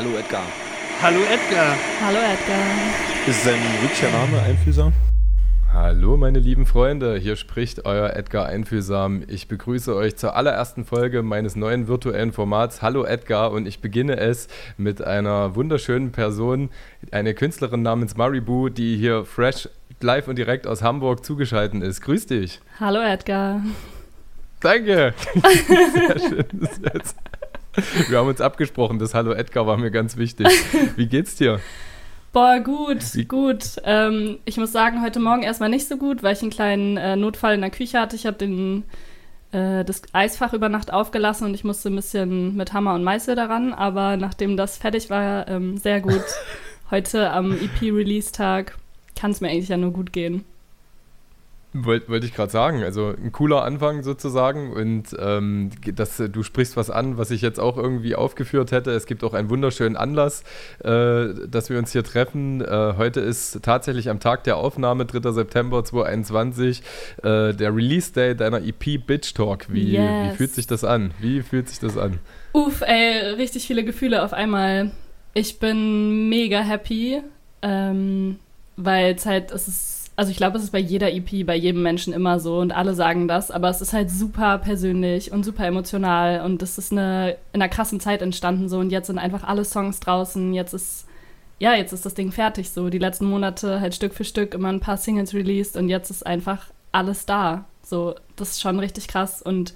Hallo Edgar. Hallo Edgar. Hallo Edgar. Ist sein wirklicher Name einfühlsam? Hallo meine lieben Freunde, hier spricht euer Edgar Einfühlsam. Ich begrüße euch zur allerersten Folge meines neuen virtuellen Formats Hallo Edgar und ich beginne es mit einer wunderschönen Person, eine Künstlerin namens Maribu, die hier fresh live und direkt aus Hamburg zugeschaltet ist. Grüß dich. Hallo Edgar. Danke. Sehr schön. Jetzt. Wir haben uns abgesprochen, das Hallo Edgar war mir ganz wichtig. Wie geht's dir? Boah, gut, gut. Ähm, ich muss sagen, heute Morgen erstmal nicht so gut, weil ich einen kleinen äh, Notfall in der Küche hatte. Ich habe äh, das Eisfach über Nacht aufgelassen und ich musste ein bisschen mit Hammer und Meißel daran. Aber nachdem das fertig war, ähm, sehr gut. heute am EP-Release-Tag kann es mir eigentlich ja nur gut gehen. Wollte wollt ich gerade sagen, also ein cooler Anfang sozusagen und ähm, das, du sprichst was an, was ich jetzt auch irgendwie aufgeführt hätte. Es gibt auch einen wunderschönen Anlass, äh, dass wir uns hier treffen. Äh, heute ist tatsächlich am Tag der Aufnahme, 3. September 2021, äh, der Release-Day deiner EP Bitch Talk. Wie, yes. wie fühlt sich das an? Wie fühlt sich das an? Uff, ey, richtig viele Gefühle auf einmal. Ich bin mega happy, ähm, weil es halt, es ist also ich glaube, es ist bei jeder EP, bei jedem Menschen immer so und alle sagen das, aber es ist halt super persönlich und super emotional und es ist eine, in einer krassen Zeit entstanden so und jetzt sind einfach alle Songs draußen, jetzt ist, ja, jetzt ist das Ding fertig so. Die letzten Monate halt Stück für Stück immer ein paar Singles released und jetzt ist einfach alles da. So, das ist schon richtig krass und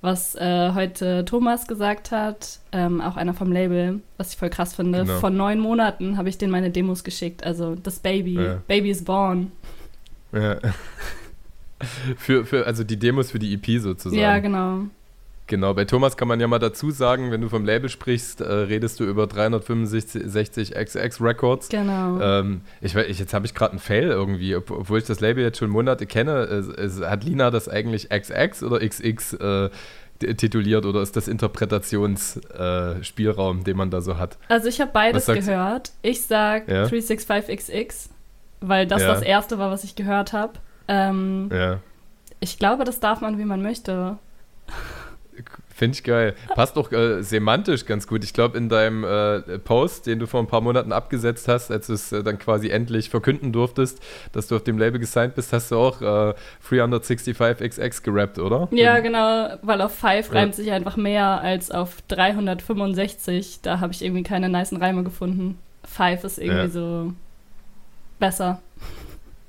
was äh, heute Thomas gesagt hat, ähm, auch einer vom Label, was ich voll krass finde. Genau. Vor neun Monaten habe ich denen meine Demos geschickt. Also das Baby, ja. Baby is born. Ja. für, für, also die Demos für die EP sozusagen. Ja, genau. Genau, bei Thomas kann man ja mal dazu sagen, wenn du vom Label sprichst, äh, redest du über 365 XX Records. Genau. Ähm, ich, ich, jetzt habe ich gerade einen Fail irgendwie, obwohl ich das Label jetzt schon Monate kenne. Es, es, hat Lina das eigentlich XX oder XX äh, tituliert oder ist das Interpretationsspielraum, äh, den man da so hat? Also ich habe beides gehört. Ich sag ja? 365XX weil das ja. das erste war, was ich gehört habe. Ähm, ja. Ich glaube, das darf man, wie man möchte. Finde ich geil. Passt doch äh, semantisch ganz gut. Ich glaube, in deinem äh, Post, den du vor ein paar Monaten abgesetzt hast, als du es äh, dann quasi endlich verkünden durftest, dass du auf dem Label gesigned bist, hast du auch 365XX äh, gerappt, oder? Ja, genau, weil auf 5 reimt sich einfach mehr als auf 365. Da habe ich irgendwie keine niceen Reime gefunden. 5 ist irgendwie ja. so besser.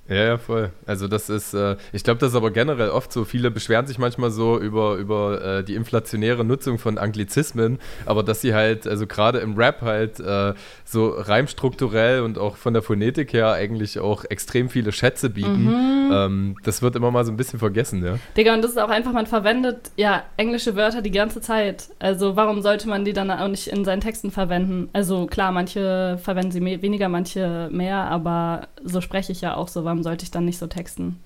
Ja, ja, voll. Also das ist, äh, ich glaube, das ist aber generell oft so. Viele beschweren sich manchmal so über, über äh, die inflationäre Nutzung von Anglizismen, aber dass sie halt, also gerade im Rap halt äh, so reimstrukturell und auch von der Phonetik her eigentlich auch extrem viele Schätze bieten. Mhm. Ähm, das wird immer mal so ein bisschen vergessen, ja. Digga, und das ist auch einfach, man verwendet ja englische Wörter die ganze Zeit. Also warum sollte man die dann auch nicht in seinen Texten verwenden? Also klar, manche verwenden sie mehr, weniger, manche mehr, aber so spreche ich ja auch so. Warum warum sollte ich dann nicht so texten?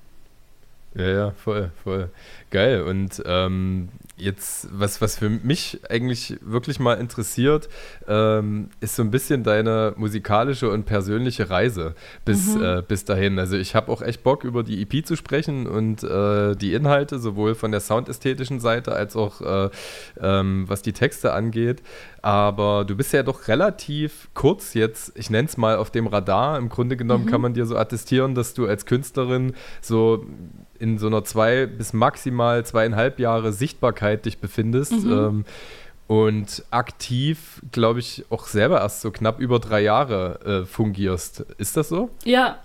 Ja, ja, voll, voll. Geil. Und ähm, jetzt, was, was für mich eigentlich wirklich mal interessiert, ähm, ist so ein bisschen deine musikalische und persönliche Reise bis, mhm. äh, bis dahin. Also ich habe auch echt Bock, über die EP zu sprechen und äh, die Inhalte, sowohl von der soundästhetischen Seite als auch äh, ähm, was die Texte angeht. Aber du bist ja doch relativ kurz jetzt, ich nenne es mal auf dem Radar. Im Grunde genommen mhm. kann man dir so attestieren, dass du als Künstlerin so in so einer zwei bis maximal zweieinhalb Jahre Sichtbarkeit dich befindest. Mhm. Ähm, und aktiv, glaube ich, auch selber erst so knapp über drei Jahre äh, fungierst. Ist das so? Ja,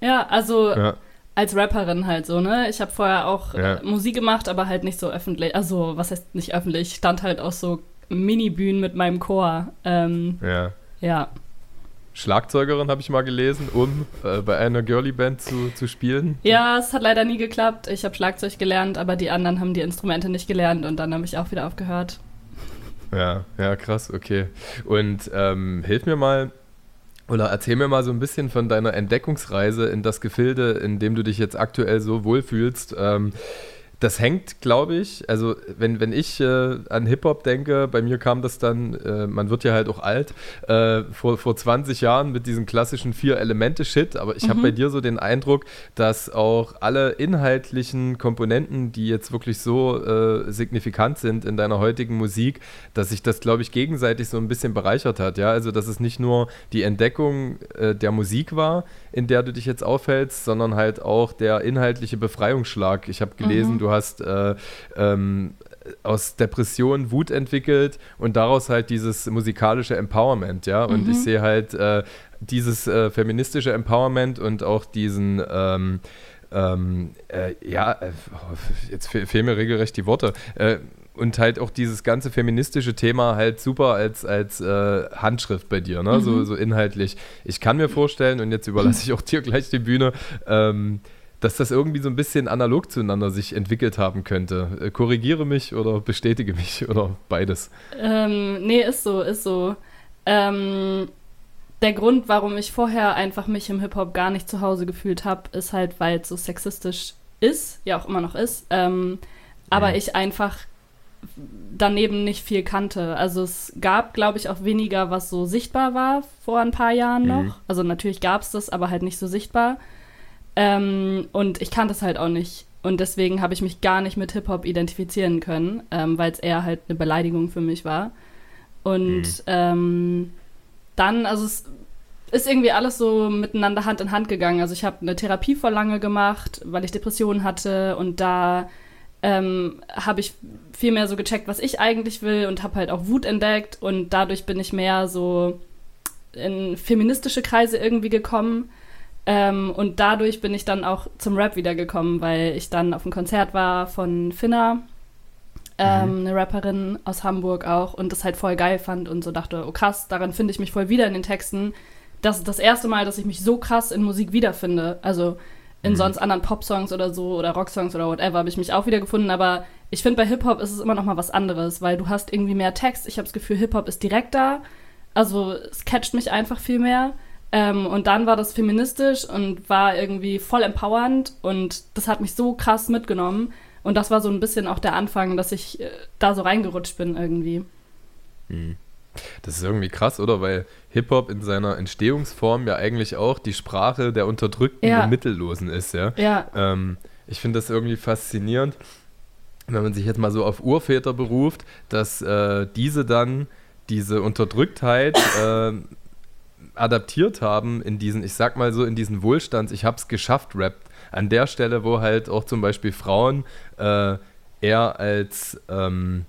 ja, also ja. als Rapperin halt so, ne? Ich habe vorher auch ja. äh, Musik gemacht, aber halt nicht so öffentlich. Also, was heißt nicht öffentlich? Ich stand halt auch so Mini-Bühnen mit meinem Chor. Ähm, ja. Ja. Schlagzeugerin, habe ich mal gelesen, um äh, bei einer Girly-Band zu, zu spielen. Ja, es hat leider nie geklappt. Ich habe Schlagzeug gelernt, aber die anderen haben die Instrumente nicht gelernt und dann habe ich auch wieder aufgehört. Ja, ja, krass, okay. Und ähm, hilf mir mal, oder erzähl mir mal so ein bisschen von deiner Entdeckungsreise in das Gefilde, in dem du dich jetzt aktuell so wohlfühlst. Ähm, das hängt, glaube ich, also wenn, wenn ich äh, an Hip-Hop denke, bei mir kam das dann, äh, man wird ja halt auch alt, äh, vor, vor 20 Jahren mit diesen klassischen Vier-Elemente-Shit, aber ich mhm. habe bei dir so den Eindruck, dass auch alle inhaltlichen Komponenten, die jetzt wirklich so äh, signifikant sind in deiner heutigen Musik, dass sich das, glaube ich, gegenseitig so ein bisschen bereichert hat, ja, also dass es nicht nur die Entdeckung äh, der Musik war, in der du dich jetzt aufhältst, sondern halt auch der inhaltliche Befreiungsschlag. Ich habe gelesen, mhm. du hast äh, ähm, aus Depression Wut entwickelt und daraus halt dieses musikalische Empowerment, ja. Und mhm. ich sehe halt äh, dieses äh, feministische Empowerment und auch diesen ähm, ähm, äh, ja, äh, jetzt fe fehlen mir regelrecht die Worte äh, und halt auch dieses ganze feministische Thema halt super als, als äh, Handschrift bei dir, ne? Mhm. So, so inhaltlich. Ich kann mir vorstellen, und jetzt überlasse ich auch dir gleich die Bühne, ähm, dass das irgendwie so ein bisschen analog zueinander sich entwickelt haben könnte. Äh, korrigiere mich oder bestätige mich oder beides. Ähm, nee, ist so, ist so. Ähm, der Grund, warum ich vorher einfach mich im Hip-Hop gar nicht zu Hause gefühlt habe, ist halt, weil es so sexistisch ist, ja auch immer noch ist. Ähm, aber mhm. ich einfach daneben nicht viel kannte. Also es gab, glaube ich, auch weniger, was so sichtbar war vor ein paar Jahren mhm. noch. Also natürlich gab es das, aber halt nicht so sichtbar. Ähm, und ich kannte es halt auch nicht. Und deswegen habe ich mich gar nicht mit Hip-Hop identifizieren können, ähm, weil es eher halt eine Beleidigung für mich war. Und mhm. ähm, dann, also es ist irgendwie alles so miteinander Hand in Hand gegangen. Also ich habe eine Therapie vor lange gemacht, weil ich Depressionen hatte und da ähm, habe ich viel mehr so gecheckt, was ich eigentlich will und habe halt auch Wut entdeckt und dadurch bin ich mehr so in feministische Kreise irgendwie gekommen. Ähm, und dadurch bin ich dann auch zum Rap wiedergekommen, weil ich dann auf einem Konzert war von Finna, ähm, mhm. eine Rapperin aus Hamburg auch, und das halt voll geil fand und so dachte, oh krass, daran finde ich mich voll wieder in den Texten. Das ist das erste Mal, dass ich mich so krass in Musik wiederfinde. Also in mhm. sonst anderen Pop-Songs oder so oder Rock-Songs oder whatever habe ich mich auch wieder gefunden. Aber ich finde, bei Hip-Hop ist es immer noch mal was anderes, weil du hast irgendwie mehr Text. Ich habe das Gefühl, Hip-Hop ist direkter. Also es catcht mich einfach viel mehr. Ähm, und dann war das feministisch und war irgendwie voll empowernd und das hat mich so krass mitgenommen. Und das war so ein bisschen auch der Anfang, dass ich äh, da so reingerutscht bin irgendwie. Mhm. Das ist irgendwie krass, oder? Weil Hip-Hop in seiner Entstehungsform ja eigentlich auch die Sprache der Unterdrückten ja. und Mittellosen ist, ja. ja. Ähm, ich finde das irgendwie faszinierend, wenn man sich jetzt mal so auf Urväter beruft, dass äh, diese dann diese Unterdrücktheit äh, adaptiert haben in diesen, ich sag mal so, in diesen Wohlstands, ich hab's geschafft, Rap. An der Stelle, wo halt auch zum Beispiel Frauen äh, eher als ähm,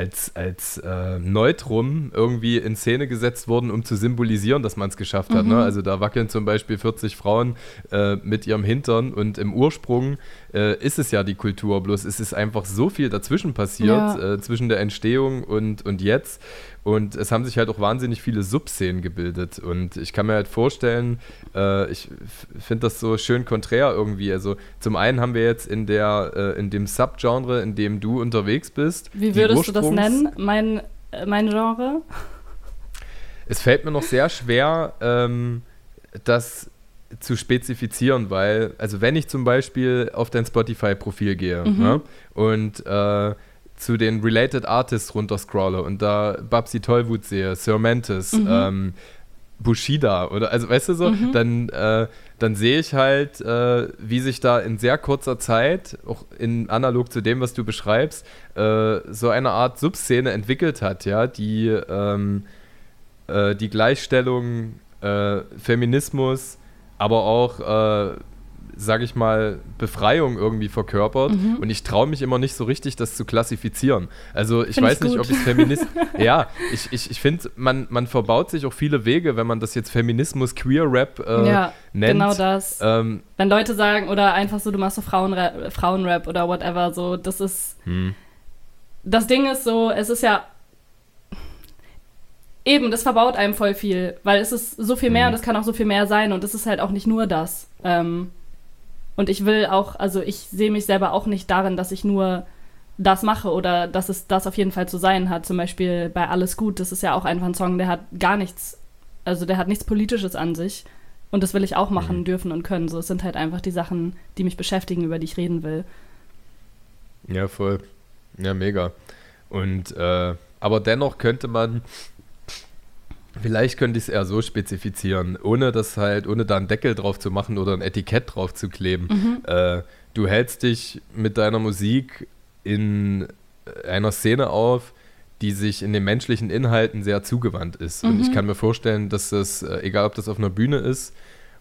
als, als äh, Neutrum irgendwie in Szene gesetzt wurden, um zu symbolisieren, dass man es geschafft hat. Ne? Mhm. Also da wackeln zum Beispiel 40 Frauen äh, mit ihrem Hintern und im Ursprung äh, ist es ja die Kultur, bloß es ist einfach so viel dazwischen passiert, ja. Äh, zwischen der Entstehung und, und jetzt. Und es haben sich halt auch wahnsinnig viele Subszenen gebildet. Und ich kann mir halt vorstellen, äh, ich finde das so schön konträr irgendwie. Also zum einen haben wir jetzt in der, äh, in dem Subgenre, in dem du unterwegs bist. Wie würdest du das nennen? Mein, äh, mein Genre? Es fällt mir noch sehr schwer, ähm, das zu spezifizieren, weil, also wenn ich zum Beispiel auf dein Spotify-Profil gehe mhm. ne, und äh, zu den Related Artists runterscrolle und da Babsi Tollwut sehe, Sir Mantis, mhm. ähm, Bushida oder also weißt du so, mhm. dann, äh, dann sehe ich halt, äh, wie sich da in sehr kurzer Zeit, auch in analog zu dem, was du beschreibst, äh, so eine Art Subszene entwickelt hat, ja, die ähm, äh, die Gleichstellung, äh, Feminismus, aber auch äh, sage ich mal, Befreiung irgendwie verkörpert. Mhm. Und ich traue mich immer nicht so richtig, das zu klassifizieren. Also ich find weiß ich nicht, ob ich Feminist. ja, ich, ich, ich finde, man, man verbaut sich auch viele Wege, wenn man das jetzt Feminismus, Queer-Rap äh, ja, nennt. Genau das. Ähm, wenn Leute sagen, oder einfach so, du machst so Frauenrap, Frauenrap oder whatever, so, das ist. Hm. Das Ding ist so, es ist ja Eben, das verbaut einem voll viel, weil es ist so viel mehr mhm. und es kann auch so viel mehr sein und es ist halt auch nicht nur das. Ähm, und ich will auch, also ich sehe mich selber auch nicht darin, dass ich nur das mache oder dass es das auf jeden Fall zu sein hat. Zum Beispiel bei Alles Gut, das ist ja auch einfach ein Song, der hat gar nichts, also der hat nichts Politisches an sich. Und das will ich auch machen mhm. dürfen und können. So, es sind halt einfach die Sachen, die mich beschäftigen, über die ich reden will. Ja, voll. Ja, mega. Und äh, aber dennoch könnte man, vielleicht könnte ich es eher so spezifizieren, ohne das halt, ohne da einen Deckel drauf zu machen oder ein Etikett drauf zu kleben. Mhm. Äh, du hältst dich mit deiner Musik in einer Szene auf, die sich in den menschlichen Inhalten sehr zugewandt ist. Und ich Mhm. kann mir vorstellen, dass das, äh, egal ob das auf einer Bühne ist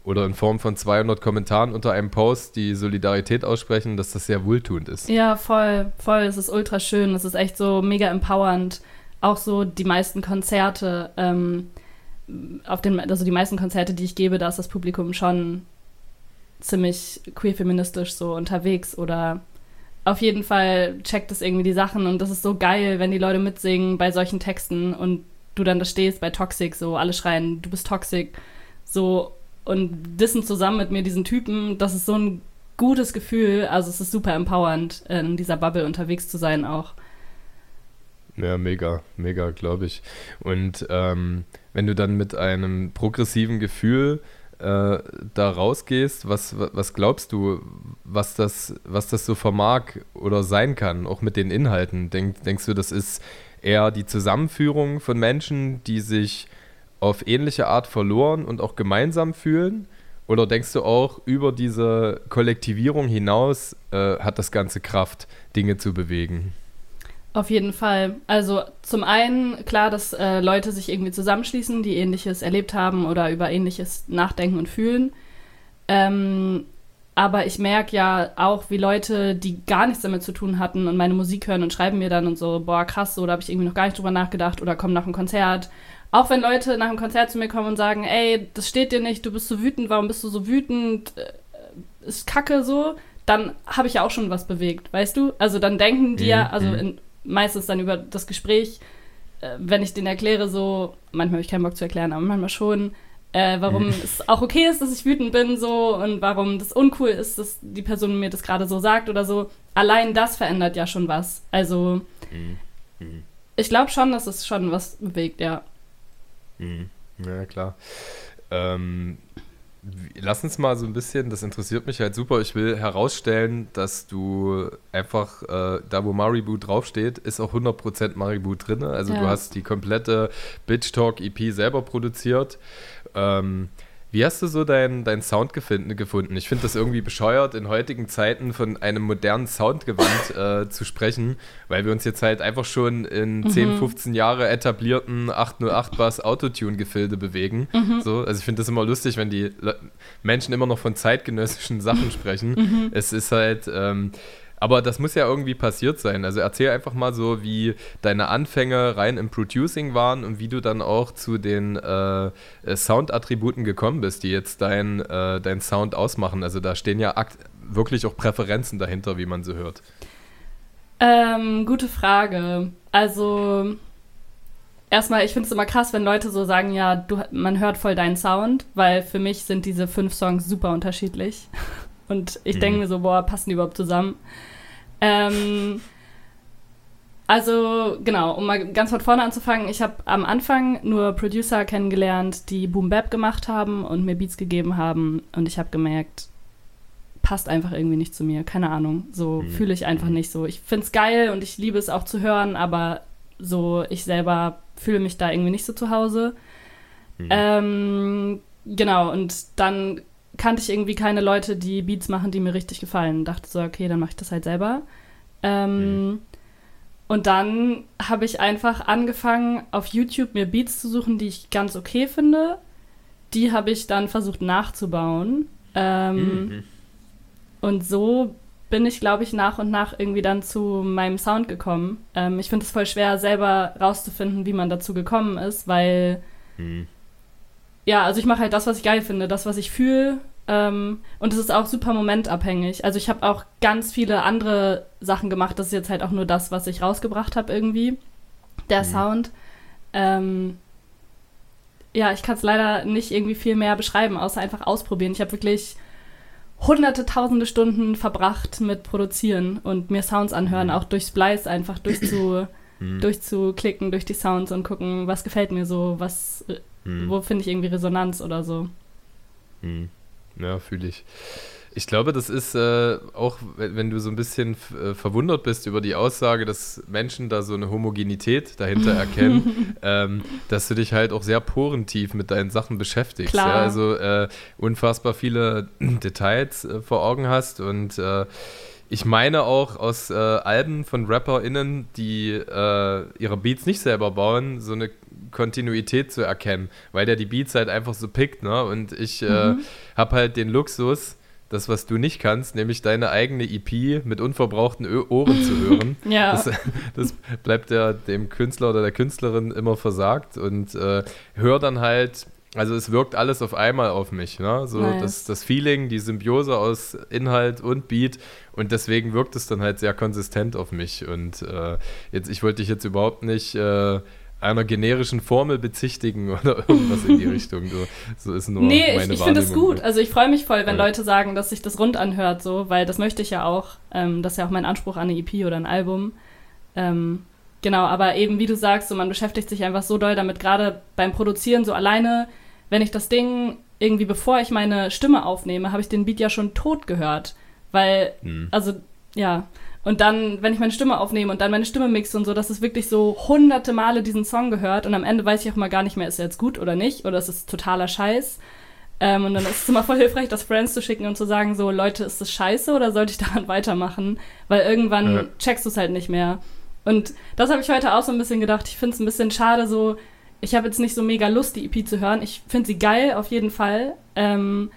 oder in Form von 200 Kommentaren unter einem Post, die Solidarität aussprechen, dass das sehr wohltuend ist. Ja, voll, voll. Es ist ultra schön. Es ist echt so mega empowernd. Auch so die meisten Konzerte, ähm, auf den, also die meisten Konzerte, die ich gebe, da ist das Publikum schon ziemlich queer-feministisch so unterwegs oder auf jeden Fall checkt es irgendwie die Sachen und das ist so geil, wenn die Leute mitsingen bei solchen Texten und du dann da stehst bei Toxic, so alle schreien, du bist Toxic, so und dissen zusammen mit mir diesen Typen, das ist so ein gutes Gefühl, also es ist super empowernd, in dieser Bubble unterwegs zu sein auch. Ja, mega, mega, glaube ich. Und ähm, wenn du dann mit einem progressiven Gefühl äh, da rausgehst, was, was glaubst du, was das, was das so vermag oder sein kann, auch mit den Inhalten? Denk, denkst du, das ist eher die Zusammenführung von Menschen, die sich auf ähnliche Art verloren und auch gemeinsam fühlen? Oder denkst du auch, über diese Kollektivierung hinaus äh, hat das Ganze Kraft, Dinge zu bewegen? Auf jeden Fall. Also zum einen klar, dass äh, Leute sich irgendwie zusammenschließen, die ähnliches erlebt haben oder über ähnliches nachdenken und fühlen. Ähm, aber ich merke ja auch, wie Leute, die gar nichts damit zu tun hatten und meine Musik hören und schreiben mir dann und so, boah, krass, so, da habe ich irgendwie noch gar nicht drüber nachgedacht oder kommen nach einem Konzert. Auch wenn Leute nach einem Konzert zu mir kommen und sagen, ey, das steht dir nicht, du bist so wütend, warum bist du so wütend? Äh, Ist kacke so, dann habe ich ja auch schon was bewegt, weißt du? Also dann denken die ja, Mhm, also mhm. in, meistens dann über das Gespräch, äh, wenn ich denen erkläre, so, manchmal habe ich keinen Bock zu erklären, aber manchmal schon, äh, warum Mhm. es auch okay ist, dass ich wütend bin, so, und warum das uncool ist, dass die Person mir das gerade so sagt oder so. Allein das verändert ja schon was. Also, Mhm. ich glaube schon, dass es schon was bewegt, ja. Mhm. Ja, klar. Ähm, lass uns mal so ein bisschen, das interessiert mich halt super. Ich will herausstellen, dass du einfach, äh, da wo Maribu draufsteht, ist auch 100% Maribu drin. Also Ja. du hast die komplette Bitch Talk EP selber produziert. Ähm, wie hast du so deinen dein Sound gefunden? Ich finde das irgendwie bescheuert, in heutigen Zeiten von einem modernen Soundgewand äh, zu sprechen, weil wir uns jetzt halt einfach schon in 10, 15 Jahre etablierten 808 Bass Autotune-Gefilde bewegen. So, also ich finde das immer lustig, wenn die Le Menschen immer noch von zeitgenössischen Sachen sprechen. Es ist halt, ähm, aber das muss ja irgendwie passiert sein. Also erzähl einfach mal so, wie deine Anfänge rein im Producing waren und wie du dann auch zu den äh, Sound-Attributen gekommen bist, die jetzt dein, äh, dein Sound ausmachen. Also da stehen ja wirklich auch Präferenzen dahinter, wie man so hört. Ähm, gute Frage. Also, erstmal, ich finde es immer krass, wenn Leute so sagen, ja, du, man hört voll deinen Sound, weil für mich sind diese fünf Songs super unterschiedlich. Und ich Mhm. denke mir so, boah, passen die überhaupt zusammen? Ähm, also, genau, um mal ganz von vorne anzufangen, ich habe am Anfang nur Producer kennengelernt, die Boom Bap gemacht haben und mir Beats gegeben haben. Und ich habe gemerkt, passt einfach irgendwie nicht zu mir. Keine Ahnung. So Mhm. fühle ich einfach nicht so. Ich finde es geil und ich liebe es auch zu hören, aber so ich selber fühle mich da irgendwie nicht so zu Hause. Mhm. Ähm, genau, und dann kannte ich irgendwie keine Leute, die Beats machen, die mir richtig gefallen. Dachte so, okay, dann mache ich das halt selber. Ähm, Und dann habe ich einfach angefangen, auf YouTube mir Beats zu suchen, die ich ganz okay finde. Die habe ich dann versucht nachzubauen. Ähm, Mhm. und so bin ich, glaube ich, nach und nach irgendwie dann zu meinem Sound gekommen. Ähm, ich finde es voll schwer, selber rauszufinden, wie man dazu gekommen ist, weil, Mhm. ja, also ich mache halt das, was ich geil finde, das, was ich fühle. Ähm, und es ist auch super momentabhängig. Also ich habe auch ganz viele andere Sachen gemacht. Das ist jetzt halt auch nur das, was ich rausgebracht habe irgendwie. Der Mhm. Sound. Ähm, ja, ich kann es leider nicht irgendwie viel mehr beschreiben, außer einfach ausprobieren. Ich habe wirklich hunderte, tausende Stunden verbracht mit Produzieren und mir Sounds anhören, Mhm. auch durch Splice einfach durchzu, Mhm. durchzuklicken durch die Sounds und gucken, was gefällt mir so, was, Mhm. wo finde ich irgendwie Resonanz oder so. Hm. Ja, fühle ich. Ich glaube, das ist äh, auch, wenn du so ein bisschen äh, verwundert bist über die Aussage, dass Menschen da so eine Homogenität dahinter erkennen, ähm, dass du dich halt auch sehr porentief mit deinen Sachen beschäftigst. Ja? Also äh, unfassbar viele Details äh, vor Augen hast und äh, ich meine auch aus äh, Alben von RapperInnen, die äh, ihre Beats nicht selber bauen, so eine Kontinuität zu erkennen, weil der die Beats halt einfach so pickt, ne? Und ich äh, mhm. habe halt den Luxus, das, was du nicht kannst, nämlich deine eigene EP mit unverbrauchten Ö Ohren zu hören. ja. Das, das, bleibt ja dem Künstler oder der Künstlerin immer versagt und äh, hör dann halt also es wirkt alles auf einmal auf mich, ne? So nice. das, das Feeling, die Symbiose aus Inhalt und Beat und deswegen wirkt es dann halt sehr konsistent auf mich. Und äh, jetzt, ich wollte dich jetzt überhaupt nicht äh, einer generischen Formel bezichtigen oder irgendwas in die Richtung. So, so ist nur nee, meine ich, ich finde es gut. Also ich freue mich voll, wenn ja. Leute sagen, dass sich das rund anhört, so, weil das möchte ich ja auch. Ähm, das ist ja auch mein Anspruch an eine EP oder ein Album. Ähm, Genau, aber eben wie du sagst, so man beschäftigt sich einfach so doll damit, gerade beim Produzieren so alleine, wenn ich das Ding irgendwie bevor ich meine Stimme aufnehme, habe ich den Beat ja schon tot gehört, weil mhm. also ja, und dann, wenn ich meine Stimme aufnehme und dann meine Stimme mixe und so, das ist wirklich so hunderte Male diesen Song gehört und am Ende weiß ich auch mal gar nicht mehr, ist er jetzt gut oder nicht oder ist es totaler Scheiß. Ähm, und dann ist es immer voll hilfreich, das Friends zu schicken und zu sagen, so, Leute, ist das scheiße oder sollte ich daran weitermachen? Weil irgendwann ja. checkst du es halt nicht mehr. Und das habe ich heute auch so ein bisschen gedacht. Ich finde es ein bisschen schade, so, ich habe jetzt nicht so mega Lust, die EP zu hören. Ich finde sie geil, auf jeden Fall. Ähm,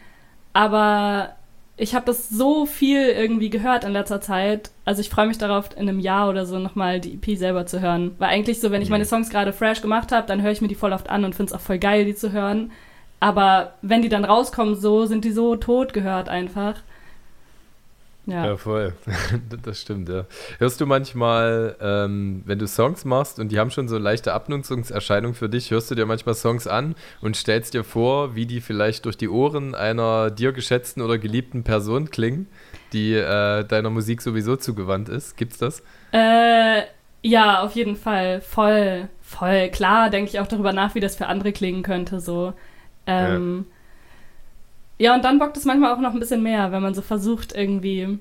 aber ich habe das so viel irgendwie gehört in letzter Zeit. Also ich freue mich darauf, in einem Jahr oder so nochmal die EP selber zu hören. Weil eigentlich so, wenn ich meine Songs gerade fresh gemacht habe, dann höre ich mir die voll oft an und finde es auch voll geil, die zu hören. Aber wenn die dann rauskommen, so sind die so tot gehört einfach. Ja. ja, voll. das stimmt, ja. Hörst du manchmal, ähm, wenn du Songs machst und die haben schon so leichte Abnutzungserscheinungen für dich, hörst du dir manchmal Songs an und stellst dir vor, wie die vielleicht durch die Ohren einer dir geschätzten oder geliebten Person klingen, die äh, deiner Musik sowieso zugewandt ist? Gibt's das? Äh, ja, auf jeden Fall. Voll, voll. Klar denke ich auch darüber nach, wie das für andere klingen könnte, so. Ähm, ja ja, und dann bockt es manchmal auch noch ein bisschen mehr, wenn man so versucht, irgendwie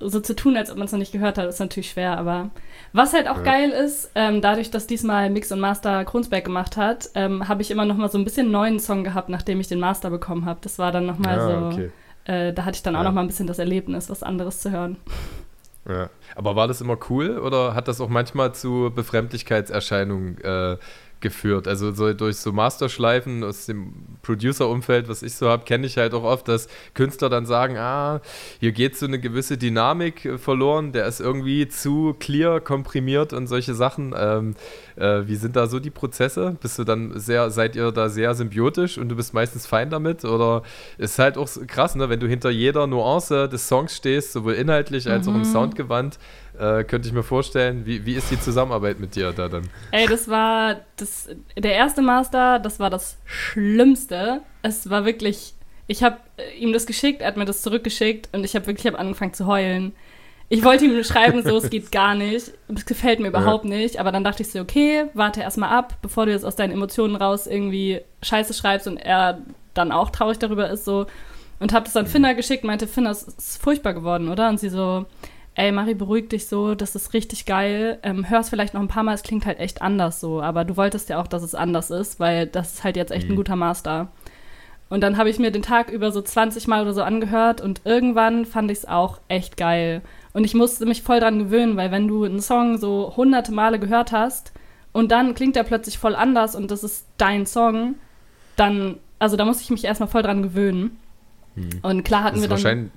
so zu tun, als ob man es noch nicht gehört hat, ist natürlich schwer. Aber was halt auch ja. geil ist, ähm, dadurch, dass diesmal Mix und Master Kronsberg gemacht hat, ähm, habe ich immer noch mal so ein bisschen neuen Song gehabt, nachdem ich den Master bekommen habe. Das war dann noch mal ja, so, okay. äh, da hatte ich dann ja. auch noch mal ein bisschen das Erlebnis, was anderes zu hören. Ja. Aber war das immer cool oder hat das auch manchmal zu Befremdlichkeitserscheinungen äh, geführt. Also so durch so Masterschleifen aus dem Producer-Umfeld, was ich so habe, kenne ich halt auch oft, dass Künstler dann sagen, ah, hier geht so eine gewisse Dynamik äh, verloren, der ist irgendwie zu clear, komprimiert und solche Sachen. Ähm, äh, wie sind da so die Prozesse? Bist du dann sehr, seid ihr da sehr symbiotisch und du bist meistens fein damit? Oder ist halt auch krass, ne, wenn du hinter jeder Nuance des Songs stehst, sowohl inhaltlich als mhm. auch im mhm. Soundgewand, äh, könnte ich mir vorstellen. Wie, wie ist die Zusammenarbeit mit dir da dann? Ey, das war das, der erste Master, das war das Schlimmste. Es war wirklich, ich habe äh, ihm das geschickt, er hat mir das zurückgeschickt und ich habe wirklich hab angefangen zu heulen. Ich wollte ihm schreiben, so, es geht gar nicht. Es gefällt mir überhaupt ja. nicht. Aber dann dachte ich so, okay, warte erstmal ab, bevor du jetzt aus deinen Emotionen raus irgendwie Scheiße schreibst und er dann auch traurig darüber ist, so. Und habe das dann mhm. Finna geschickt, meinte, Finna, es ist furchtbar geworden, oder? Und sie so, ey, Mari, beruhig dich so, das ist richtig geil. Ähm, hör es vielleicht noch ein paar Mal, es klingt halt echt anders so. Aber du wolltest ja auch, dass es anders ist, weil das ist halt jetzt echt mhm. ein guter Master. Und dann habe ich mir den Tag über so 20 Mal oder so angehört und irgendwann fand ich es auch echt geil. Und ich musste mich voll dran gewöhnen, weil wenn du einen Song so hunderte Male gehört hast und dann klingt er plötzlich voll anders und das ist dein Song, dann, also da musste ich mich erstmal voll dran gewöhnen. Mhm. Und klar hatten wir dann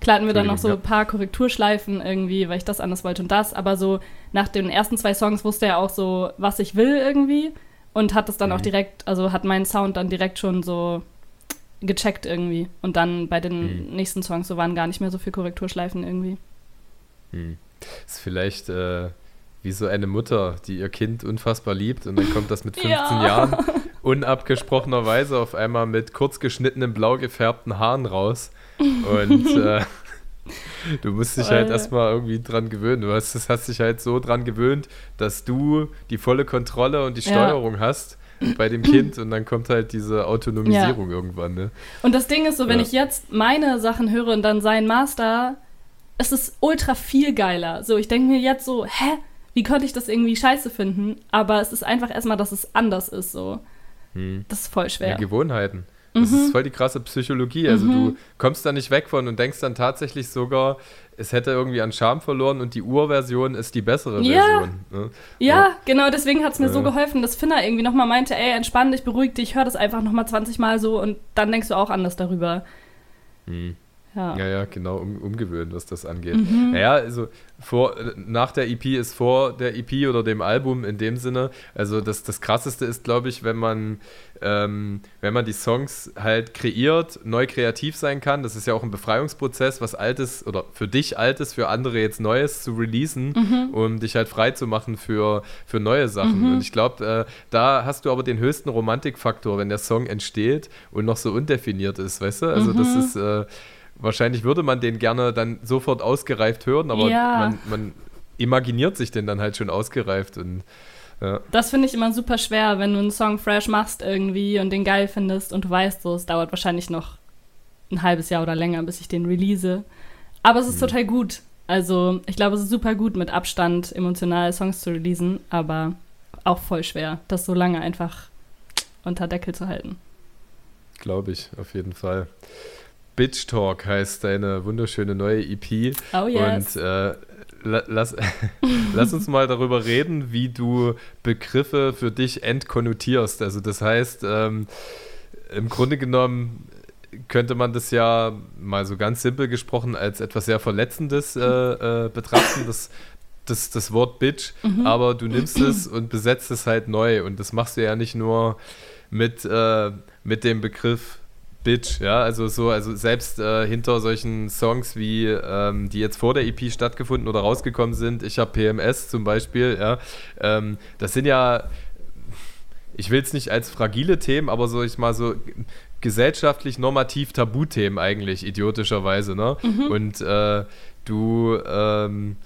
Klar hatten wir dann noch so ein paar Korrekturschleifen irgendwie, weil ich das anders wollte und das, aber so nach den ersten zwei Songs wusste er auch so, was ich will irgendwie und hat es dann mhm. auch direkt, also hat meinen Sound dann direkt schon so gecheckt irgendwie. Und dann bei den mhm. nächsten Songs so waren gar nicht mehr so viel Korrekturschleifen irgendwie. Mhm. Ist vielleicht äh, wie so eine Mutter, die ihr Kind unfassbar liebt und dann kommt das mit 15 ja. Jahren unabgesprochenerweise auf einmal mit kurz geschnittenen, blau gefärbten Haaren raus und äh, du musst dich halt erstmal irgendwie dran gewöhnen. Du hast, hast dich halt so dran gewöhnt, dass du die volle Kontrolle und die Steuerung ja. hast. bei dem Kind und dann kommt halt diese Autonomisierung ja. irgendwann. Ne? Und das Ding ist so, wenn ja. ich jetzt meine Sachen höre und dann sein Master, es ist ultra viel geiler. So, ich denke mir jetzt so, hä? Wie konnte ich das irgendwie scheiße finden? Aber es ist einfach erstmal, dass es anders ist so. Hm. Das ist voll schwer. Ja, Gewohnheiten. Das mhm. ist voll die krasse Psychologie. Also mhm. du kommst da nicht weg von und denkst dann tatsächlich sogar, es hätte irgendwie an Charme verloren und die Urversion ist die bessere ja. Version. Ne? Ja, ja, genau, deswegen hat es mir ja. so geholfen, dass Finna irgendwie nochmal meinte, ey, entspann dich, beruhig dich, hör das einfach nochmal 20 Mal so und dann denkst du auch anders darüber. Mhm. Ja. ja, ja, genau, um, umgewöhnen, was das angeht. Mhm. Naja, also vor, nach der EP ist vor der EP oder dem Album in dem Sinne. Also das, das krasseste ist, glaube ich, wenn man, ähm, wenn man die Songs halt kreiert, neu kreativ sein kann. Das ist ja auch ein Befreiungsprozess, was Altes oder für dich Altes, für andere jetzt Neues zu releasen, mhm. um dich halt frei zu machen für, für neue Sachen. Mhm. Und ich glaube, äh, da hast du aber den höchsten Romantikfaktor, wenn der Song entsteht und noch so undefiniert ist, weißt du? Also das mhm. ist. Äh, wahrscheinlich würde man den gerne dann sofort ausgereift hören, aber ja. man, man, imaginiert sich den dann halt schon ausgereift und ja. Das finde ich immer super schwer, wenn du einen Song fresh machst irgendwie und den geil findest und du weißt so, es dauert wahrscheinlich noch ein halbes Jahr oder länger, bis ich den release. Aber es ist mhm. total gut. Also ich glaube, es ist super gut, mit Abstand emotional Songs zu releasen, aber auch voll schwer, das so lange einfach unter Deckel zu halten. Glaube ich, auf jeden Fall. Bitch Talk heißt deine wunderschöne neue EP. Oh yes. Und äh, lass, lass uns mal darüber reden, wie du Begriffe für dich entkonnotierst. Also das heißt, ähm, im Grunde genommen könnte man das ja mal so ganz simpel gesprochen als etwas sehr Verletzendes äh, äh, betrachten, das, das, das Wort Bitch, mhm. aber du nimmst es und besetzt es halt neu und das machst du ja nicht nur mit, äh, mit dem Begriff Bitch, ja, also so, also selbst äh, hinter solchen Songs wie, ähm, die jetzt vor der EP stattgefunden oder rausgekommen sind, ich habe PMS zum Beispiel, ja, ähm, das sind ja, ich will es nicht als fragile Themen, aber so ich mal so gesellschaftlich normativ Tabuthemen eigentlich, idiotischerweise, ne? Mhm. Und äh, du, ähm,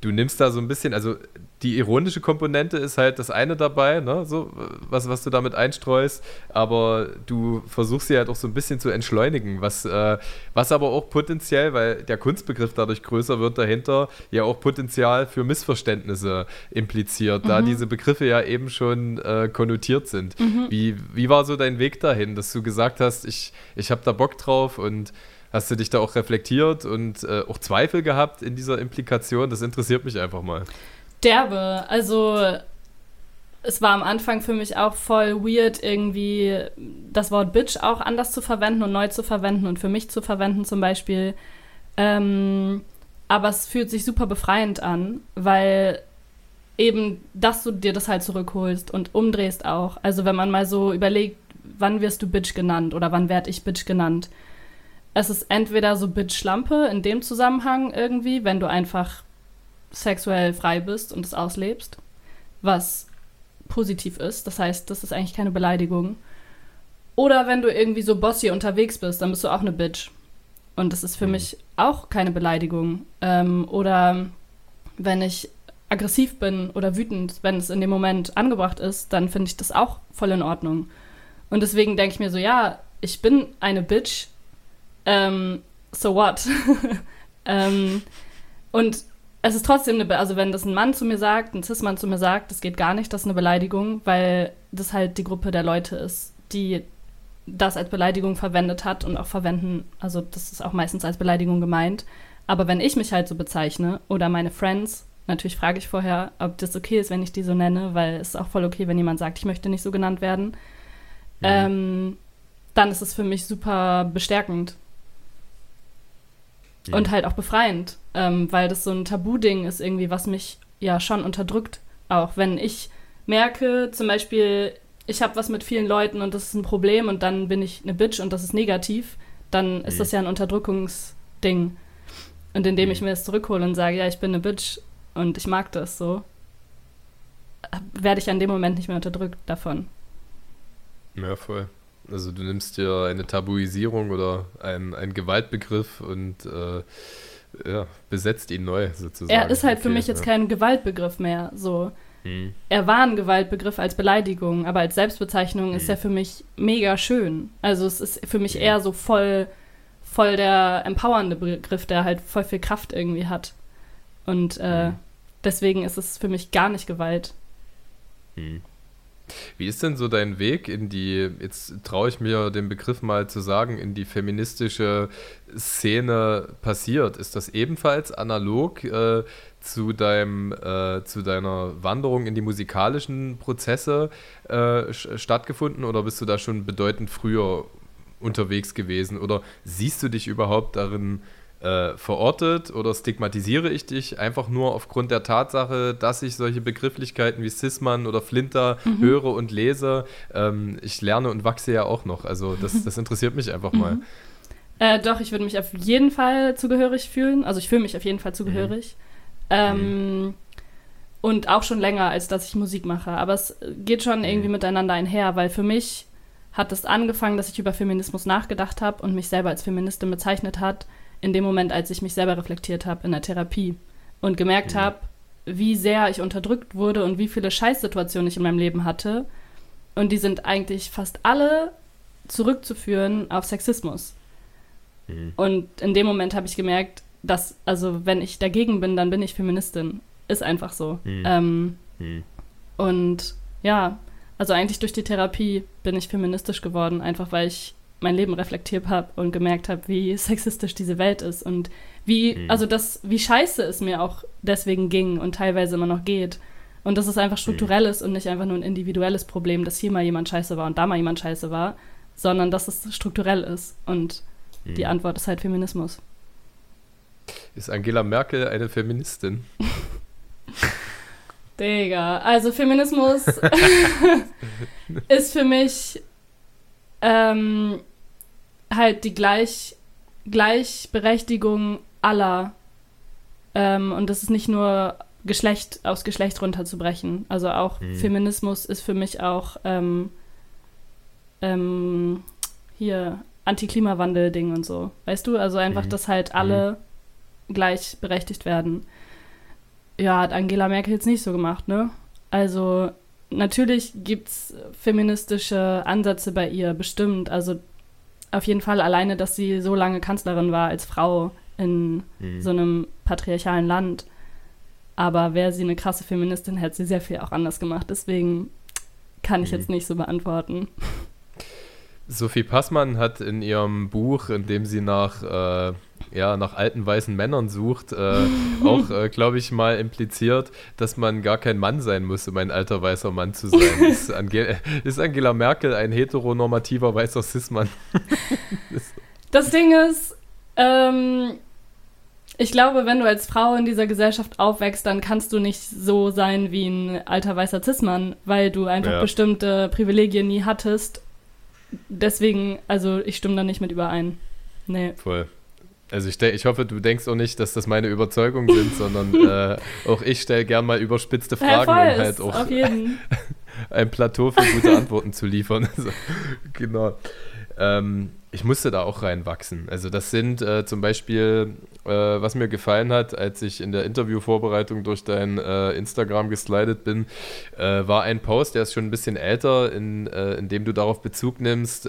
du nimmst da so ein bisschen, also die ironische Komponente ist halt das eine dabei, ne, so, was, was du damit einstreust, aber du versuchst sie halt auch so ein bisschen zu entschleunigen, was, äh, was aber auch potenziell, weil der Kunstbegriff dadurch größer wird dahinter, ja auch Potenzial für Missverständnisse impliziert, mhm. da diese Begriffe ja eben schon äh, konnotiert sind. Mhm. Wie, wie war so dein Weg dahin, dass du gesagt hast, ich, ich habe da Bock drauf und Hast du dich da auch reflektiert und äh, auch Zweifel gehabt in dieser Implikation? Das interessiert mich einfach mal derbe. Also es war am Anfang für mich auch voll weird, irgendwie das Wort Bitch auch anders zu verwenden und neu zu verwenden und für mich zu verwenden zum Beispiel. Ähm, aber es fühlt sich super befreiend an, weil eben, dass du dir das halt zurückholst und umdrehst auch. Also wenn man mal so überlegt, wann wirst du Bitch genannt oder wann werd ich Bitch genannt? Es ist entweder so Bitch-Schlampe in dem Zusammenhang irgendwie, wenn du einfach sexuell frei bist und es auslebst, was positiv ist. Das heißt, das ist eigentlich keine Beleidigung. Oder wenn du irgendwie so bossy unterwegs bist, dann bist du auch eine Bitch. Und das ist für mhm. mich auch keine Beleidigung. Ähm, oder wenn ich aggressiv bin oder wütend, wenn es in dem Moment angebracht ist, dann finde ich das auch voll in Ordnung. Und deswegen denke ich mir so, ja, ich bin eine Bitch. Ähm, so what? ähm, und es ist trotzdem eine, also wenn das ein Mann zu mir sagt, ein Cis-Mann zu mir sagt, das geht gar nicht, das ist eine Beleidigung, weil das halt die Gruppe der Leute ist, die das als Beleidigung verwendet hat und auch verwenden, also das ist auch meistens als Beleidigung gemeint. Aber wenn ich mich halt so bezeichne oder meine Friends, natürlich frage ich vorher, ob das okay ist, wenn ich die so nenne, weil es ist auch voll okay, wenn jemand sagt, ich möchte nicht so genannt werden, ja. ähm, dann ist es für mich super bestärkend ja. und halt auch befreiend ähm, weil das so ein Tabu-Ding ist irgendwie, was mich ja schon unterdrückt. Auch wenn ich merke, zum Beispiel, ich habe was mit vielen Leuten und das ist ein Problem und dann bin ich eine Bitch und das ist negativ, dann ist mhm. das ja ein Unterdrückungsding. Und indem mhm. ich mir das zurückhole und sage, ja, ich bin eine Bitch und ich mag das so, werde ich an dem Moment nicht mehr unterdrückt davon. Ja, voll. Also du nimmst dir eine Tabuisierung oder einen Gewaltbegriff und äh, ja, besetzt ihn neu sozusagen. Er ist halt für mich jetzt kein Gewaltbegriff mehr. So. mhm. er war ein Gewaltbegriff als Beleidigung, aber als Selbstbezeichnung mhm. ist er für mich mega schön. Also es ist für mich eher so voll, voll der empowernde Begriff, der halt voll viel Kraft irgendwie hat. Und äh, mhm. deswegen ist es für mich gar nicht Gewalt. Mhm. Wie ist denn so dein Weg in die, jetzt traue ich mir den Begriff mal zu sagen, in die feministische Szene passiert? Ist das ebenfalls analog äh, zu, deinem, äh, zu deiner Wanderung in die musikalischen Prozesse äh, stattgefunden oder bist du da schon bedeutend früher unterwegs gewesen? Oder siehst du dich überhaupt darin äh, verortet oder stigmatisiere ich dich einfach nur aufgrund der Tatsache, dass ich solche Begrifflichkeiten wie Sisman oder Flinter mhm. höre und lese. Ähm, ich lerne und wachse ja auch noch. Also das, das interessiert mich einfach mal. Mhm. Äh, doch, ich würde mich auf jeden Fall zugehörig fühlen. Also ich fühle mich auf jeden Fall zugehörig. Mhm. Ähm, und auch schon länger, als dass ich Musik mache. Aber es geht schon irgendwie mhm. miteinander einher, weil für mich hat es angefangen, dass ich über Feminismus nachgedacht habe und mich selber als Feministin bezeichnet hat, in dem Moment, als ich mich selber reflektiert habe in der Therapie und gemerkt mhm. habe, wie sehr ich unterdrückt wurde und wie viele Scheißsituationen ich in meinem Leben hatte. Und die sind eigentlich fast alle zurückzuführen auf Sexismus. Mhm. Und in dem Moment habe ich gemerkt, dass, also wenn ich dagegen bin, dann bin ich Feministin. Ist einfach so. Mhm. Ähm, mhm. Und ja, also eigentlich durch die Therapie bin ich feministisch geworden, einfach weil ich mein Leben reflektiert habe und gemerkt habe, wie sexistisch diese Welt ist und wie, mhm. also das, wie scheiße es mir auch deswegen ging und teilweise immer noch geht. Und dass es einfach mhm. strukturell ist und nicht einfach nur ein individuelles Problem, dass hier mal jemand scheiße war und da mal jemand scheiße war, sondern dass es strukturell ist. Und mhm. die Antwort ist halt Feminismus. Ist Angela Merkel eine Feministin? Digga, also Feminismus ist für mich ähm, halt die Gleich Gleichberechtigung aller. Ähm, und das ist nicht nur Geschlecht aus Geschlecht runterzubrechen. Also auch mhm. Feminismus ist für mich auch ähm, ähm, hier Anti-Klimawandel-Ding und so. Weißt du? Also einfach, mhm. dass halt alle mhm. gleichberechtigt werden. Ja, hat Angela Merkel jetzt nicht so gemacht, ne? Also natürlich gibt es feministische Ansätze bei ihr, bestimmt. Also auf jeden Fall alleine, dass sie so lange Kanzlerin war als Frau in mhm. so einem patriarchalen Land. Aber wäre sie eine krasse Feministin, hätte sie sehr viel auch anders gemacht. Deswegen kann ich mhm. jetzt nicht so beantworten. Sophie Passmann hat in ihrem Buch, in dem sie nach, äh, ja, nach alten weißen Männern sucht, äh, auch, äh, glaube ich, mal impliziert, dass man gar kein Mann sein muss, um ein alter weißer Mann zu sein. ist, Ange ist Angela Merkel ein heteronormativer weißer Cis-Mann? das Ding ist, ähm, ich glaube, wenn du als Frau in dieser Gesellschaft aufwächst, dann kannst du nicht so sein wie ein alter weißer Cis-Mann, weil du einfach ja. bestimmte Privilegien nie hattest deswegen, also ich stimme da nicht mit überein. Nee. Voll. Also ich, ich hoffe, du denkst auch nicht, dass das meine Überzeugungen sind, sondern äh, auch ich stelle gern mal überspitzte Fragen, ja, um halt auch ein Plateau für gute Antworten zu liefern. Also, genau. Ähm, ich musste da auch reinwachsen. Also das sind äh, zum Beispiel, äh, was mir gefallen hat, als ich in der Interviewvorbereitung durch dein äh, Instagram geslidet bin, äh, war ein Post, der ist schon ein bisschen älter, in, äh, in dem du darauf Bezug nimmst,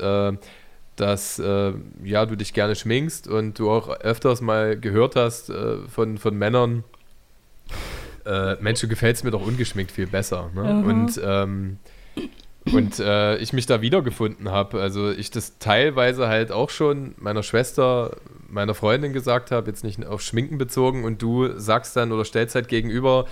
äh, dass ja, du dich gerne schminkst und du auch öfters mal gehört hast von, von Männern, Mensch, du gefällst mir doch ungeschminkt viel besser. Ne? Mhm. Und ähm, und äh, ich mich da wiedergefunden habe. Also ich das teilweise halt auch schon meiner Schwester, meiner Freundin gesagt habe, jetzt nicht auf Schminken bezogen und du sagst dann oder stellst halt gegenüber,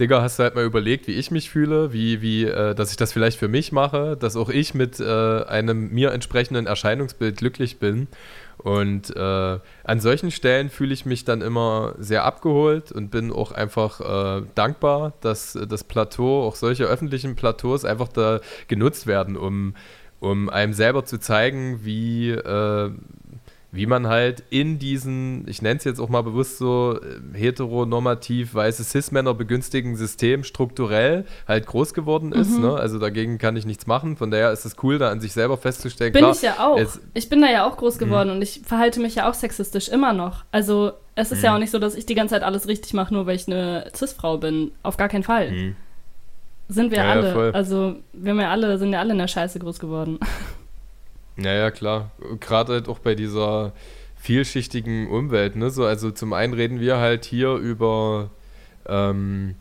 Digga, hast du halt mal überlegt, wie ich mich fühle, wie, wie, äh, dass ich das vielleicht für mich mache, dass auch ich mit äh, einem mir entsprechenden Erscheinungsbild glücklich bin. Und äh, an solchen Stellen fühle ich mich dann immer sehr abgeholt und bin auch einfach äh, dankbar, dass das Plateau, auch solche öffentlichen Plateaus einfach da genutzt werden, um, um einem selber zu zeigen, wie, äh, wie man halt in diesen, ich nenne es jetzt auch mal bewusst so, äh, heteronormativ weiße Cis-Männer begünstigen System strukturell halt groß geworden ist. Mhm. Ne? Also dagegen kann ich nichts machen. Von daher ist es cool, da an sich selber festzustellen. Bin Klar, ich ja auch. ich bin da ja auch groß mhm. geworden mhm. und ich verhalte mich ja auch sexistisch immer noch. Also es ist mhm. ja auch nicht so, dass ich die ganze Zeit alles richtig mache, nur weil ich eine Cis-Frau bin. Auf gar keinen Fall. Mhm. sind wir Ja, ja, alle. voll. also wir haben ja alle, sind ja alle in der Scheiße groß geworden. Ja, ja, klar. Gerade halt auch bei dieser vielschichtigen Umwelt, ne? So, also zum einen reden wir halt hier über, ähm,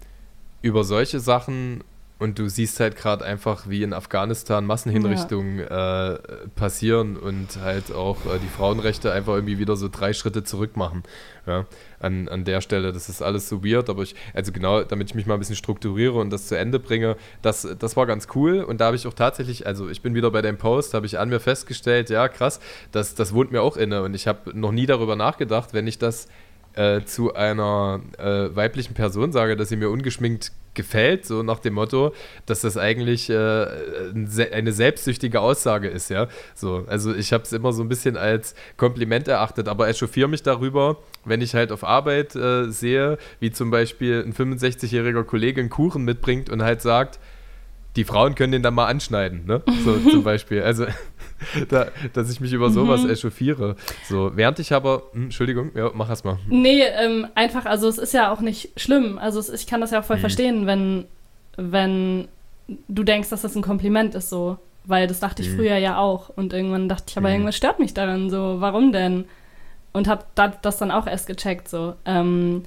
über solche Sachen und du siehst halt gerade einfach, wie in Afghanistan Massenhinrichtungen äh, passieren und halt auch äh, die Frauenrechte einfach irgendwie wieder so drei Schritte zurück machen. Ja, an, an der Stelle. Das ist alles so weird, aber ich, also genau, damit ich mich mal ein bisschen strukturiere und das zu Ende bringe, das, das war ganz cool. Und da habe ich auch tatsächlich, also ich bin wieder bei dem Post, habe ich an mir festgestellt, ja, krass, das, das wohnt mir auch inne. Und ich habe noch nie darüber nachgedacht, wenn ich das äh, zu einer äh, weiblichen Person sage, dass sie mir ungeschminkt gefällt, so nach dem Motto, dass das eigentlich äh, eine selbstsüchtige Aussage ist, ja. So, also ich habe es immer so ein bisschen als Kompliment erachtet, aber echauffiere mich darüber, wenn ich halt auf Arbeit äh, sehe, wie zum Beispiel ein 65-jähriger Kollege einen Kuchen mitbringt und halt sagt, die Frauen können den dann mal anschneiden, ne? So zum Beispiel. Also, da, dass ich mich über sowas echauffiere. So, während ich aber, hm, Entschuldigung, ja, mach erst mal. Nee, ähm, einfach, also es ist ja auch nicht schlimm. Also es, ich kann das ja auch voll Mhm. verstehen, wenn, wenn du denkst, dass das ein Kompliment ist so. Weil das dachte ich Mhm. früher ja auch. Und irgendwann dachte ich, aber Mhm. irgendwas stört mich daran so. Warum denn? Und hab da, das dann auch erst gecheckt so. Ähm,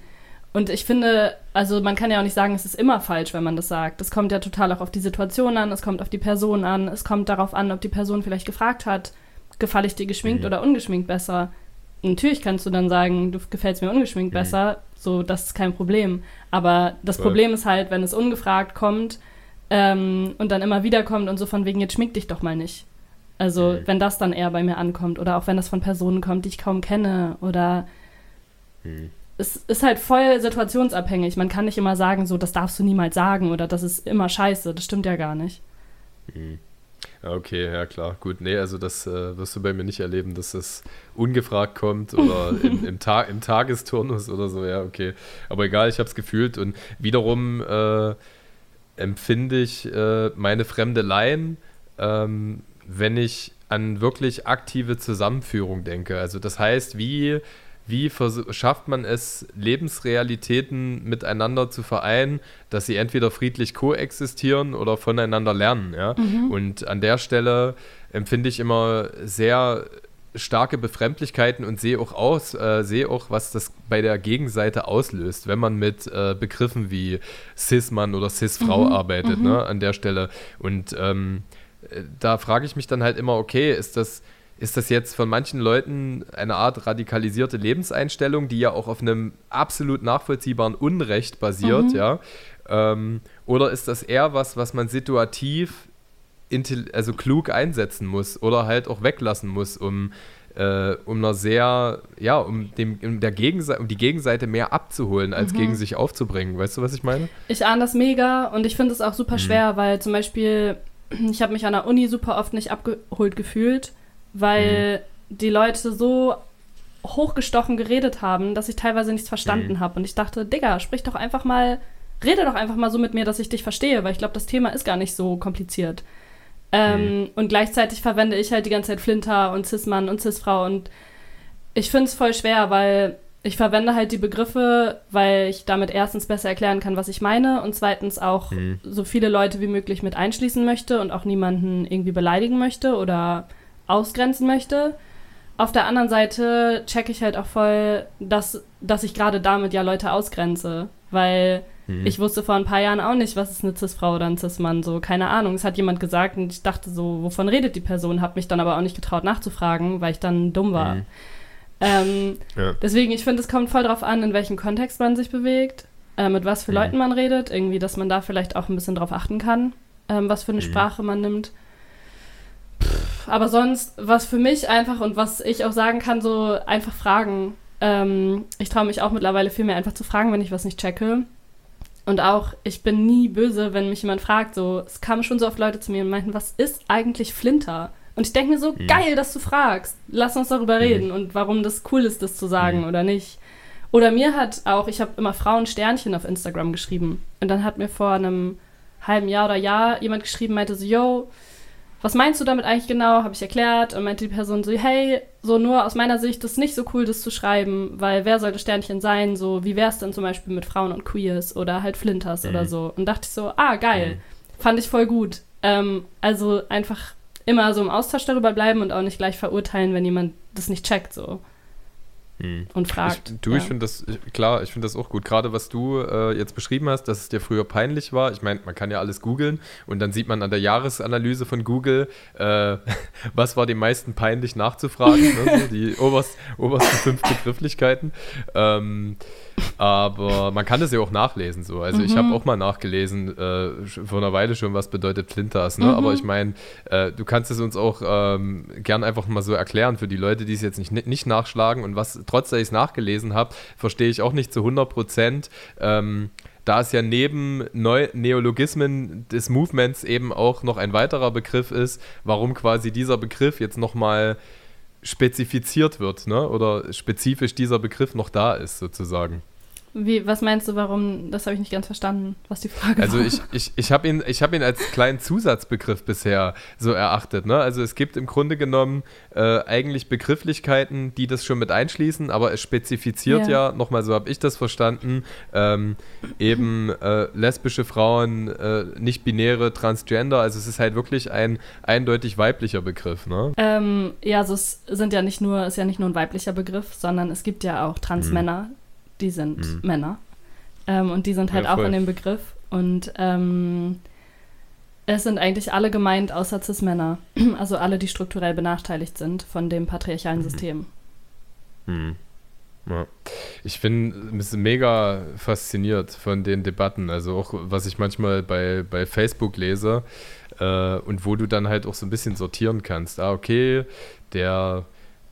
und ich finde, also man kann ja auch nicht sagen, es ist immer falsch, wenn man das sagt. Es kommt ja total auch auf die Situation an, es kommt auf die Person an, es kommt darauf an, ob die Person vielleicht gefragt hat, gefalle ich dir geschminkt Mhm. oder ungeschminkt besser. Natürlich kannst du dann sagen, du gefällst mir ungeschminkt Mhm. besser, so das ist kein Problem. Aber das Voll. Problem ist halt, wenn es ungefragt kommt ähm, und dann immer wieder kommt und so von wegen, jetzt schmink dich doch mal nicht. Also Mhm. wenn das dann eher bei mir ankommt oder auch wenn das von Personen kommt, die ich kaum kenne oder Hm. Es ist halt voll situationsabhängig. Man kann nicht immer sagen, so, das darfst du niemals sagen oder das ist immer scheiße. Das stimmt ja gar nicht. Hm. Ja, Okay, ja klar. Gut, nee, also das äh, wirst du bei mir nicht erleben, dass es ungefragt kommt oder im, im, Ta im Tagesturnus oder so, ja, okay. Aber egal, ich habe es gefühlt und wiederum äh, empfinde ich äh, meine Fremdeleien, ähm, wenn ich an wirklich aktive Zusammenführung denke. Also das heißt, wie, wie schafft man es, Lebensrealitäten miteinander zu vereinen, dass sie entweder friedlich koexistieren oder voneinander lernen. Ja? Und an der Stelle empfinde ich immer sehr starke Befremdlichkeiten und sehe auch aus, äh, sehe auch, was das bei der Gegenseite auslöst, wenn man mit äh, Begriffen wie Cis-Mann oder Cis-Frau arbeitet, ne, an der Stelle. Und ähm, äh, da frage ich mich dann halt immer, okay, ist das, ist das jetzt von manchen Leuten eine Art radikalisierte Lebenseinstellung, die ja auch auf einem absolut nachvollziehbaren Unrecht basiert, ja? Ähm, oder ist das eher was, was man situativ also klug einsetzen muss oder halt auch weglassen muss, um, äh, um einer sehr, ja, um dem, um der Gegenseite, um die Gegenseite mehr abzuholen, als gegen sich aufzubringen. Weißt du, was ich meine? Ich ahne das mega und ich finde es auch Mhm. super schwer, weil zum Beispiel, ich habe mich an der Uni super oft nicht abgeholt gefühlt, weil Mhm. die Leute so hochgestochen geredet haben, dass ich teilweise nichts verstanden Mhm. habe. Und ich dachte, Digga, sprich doch einfach mal, rede doch einfach mal so mit mir, dass ich dich verstehe, weil ich glaube, das Thema ist gar nicht so kompliziert. Ähm, Und gleichzeitig verwende ich halt die ganze Zeit Flinter und Cis-Mann und Cis-Frau und ich finde es voll schwer, weil ich verwende halt die Begriffe, weil ich damit erstens besser erklären kann, was ich meine und zweitens auch Mhm. so viele Leute wie möglich mit einschließen möchte und auch niemanden irgendwie beleidigen möchte oder ausgrenzen möchte. Auf der anderen Seite checke ich halt auch voll, dass, dass ich gerade damit ja Leute ausgrenze, weil Mhm. ich wusste vor ein paar Jahren auch nicht, was ist eine Cis-Frau oder ein Cis-Mann, so keine Ahnung. Es hat jemand gesagt und ich dachte so, wovon redet die Person, habe mich dann aber auch nicht getraut nachzufragen, weil ich dann dumm war. Mhm. Ähm, Ja. Deswegen, ich finde, es kommt voll drauf an, in welchem Kontext man sich bewegt, äh, mit was für Mhm. Leuten man redet, irgendwie, dass man da vielleicht auch ein bisschen drauf achten kann, ähm, was für eine Mhm. Sprache man nimmt. Pff, aber sonst, was für mich einfach und was ich auch sagen kann, so einfach fragen. Ähm, ich traue mich auch mittlerweile viel mehr einfach zu fragen, wenn ich was nicht checke. Und auch, ich bin nie böse, wenn mich jemand fragt. So, es kamen schon so oft Leute zu mir und meinten, was ist eigentlich Flinter? Und ich denke mir so, Mhm. geil, dass du fragst. Lass uns darüber reden und warum das cool ist, das zu sagen Mhm. oder nicht. Oder mir hat auch, ich habe immer Frauen Sternchen auf Instagram geschrieben. Und dann hat mir vor einem halben Jahr oder Jahr jemand geschrieben, meinte so, yo, was meinst du damit eigentlich genau? Habe ich erklärt und meinte die Person so, hey, so nur aus meiner Sicht ist nicht so cool, das zu schreiben, weil wer sollte Sternchen sein? So, wie wär's denn zum Beispiel mit Frauen und Queers oder halt Flinters Mhm. oder so? Und dachte ich so, ah, geil. fand ich voll gut. Ähm, also einfach immer so im Austausch darüber bleiben und auch nicht gleich verurteilen, wenn jemand das nicht checkt so Hm. und fragt. Ich, du, ja. ich finde das, ich- klar, ich finde das auch gut. Gerade was du äh, jetzt beschrieben hast, dass es dir früher peinlich war. Ich meine, man kann ja alles googeln und dann sieht man an der Jahresanalyse von Google, äh, was war dem meisten peinlich nachzufragen. ne? so die oberst, obersten fünf Begrifflichkeiten. Ähm, aber man kann es ja auch nachlesen so. Also ich Mhm. habe auch mal nachgelesen, äh, vor einer Weile schon, was bedeutet Flintas. Ne? Mhm. Aber ich meine, äh, du kannst es uns auch ähm, gern einfach mal so erklären für die Leute, die es jetzt nicht, nicht nachschlagen. Und was, trotz dass ich es nachgelesen habe, verstehe ich auch nicht zu 100 Prozent. Ähm, da es ja neben Neu Neologismen des Movements eben auch noch ein weiterer Begriff ist, warum quasi dieser Begriff jetzt nochmal spezifiziert wird, ne? oder spezifisch dieser Begriff noch da ist, sozusagen. Wie, was meinst du, warum? Das habe ich nicht ganz verstanden, was die Frage Also war. ich, ich, ich habe ihn, ich hab ihn als kleinen Zusatzbegriff bisher so erachtet. Ne? Also es gibt im Grunde genommen äh, eigentlich Begrifflichkeiten, die das schon mit einschließen, aber es spezifiziert Ja. ja, nochmal so habe ich das verstanden, ähm, eben äh, lesbische Frauen, äh, nicht-binäre, transgender. Also es ist halt wirklich ein eindeutig weiblicher Begriff. Ne? Ähm, ja, also es sind ja nicht nur, ist ja nicht nur ein weiblicher Begriff, sondern es gibt ja auch Transmänner, die sind Mhm. Männer. Ähm, und die sind halt Ja, auch in dem Begriff. Und ähm, es sind eigentlich alle gemeint, außer Cis-Männer. Also alle, die strukturell benachteiligt sind von dem patriarchalen Mhm. System. Hm. Ja. Ich bin mega fasziniert von den Debatten, also auch was ich manchmal bei, bei Facebook lese äh, und wo du dann halt auch so ein bisschen sortieren kannst. Ah, okay, der,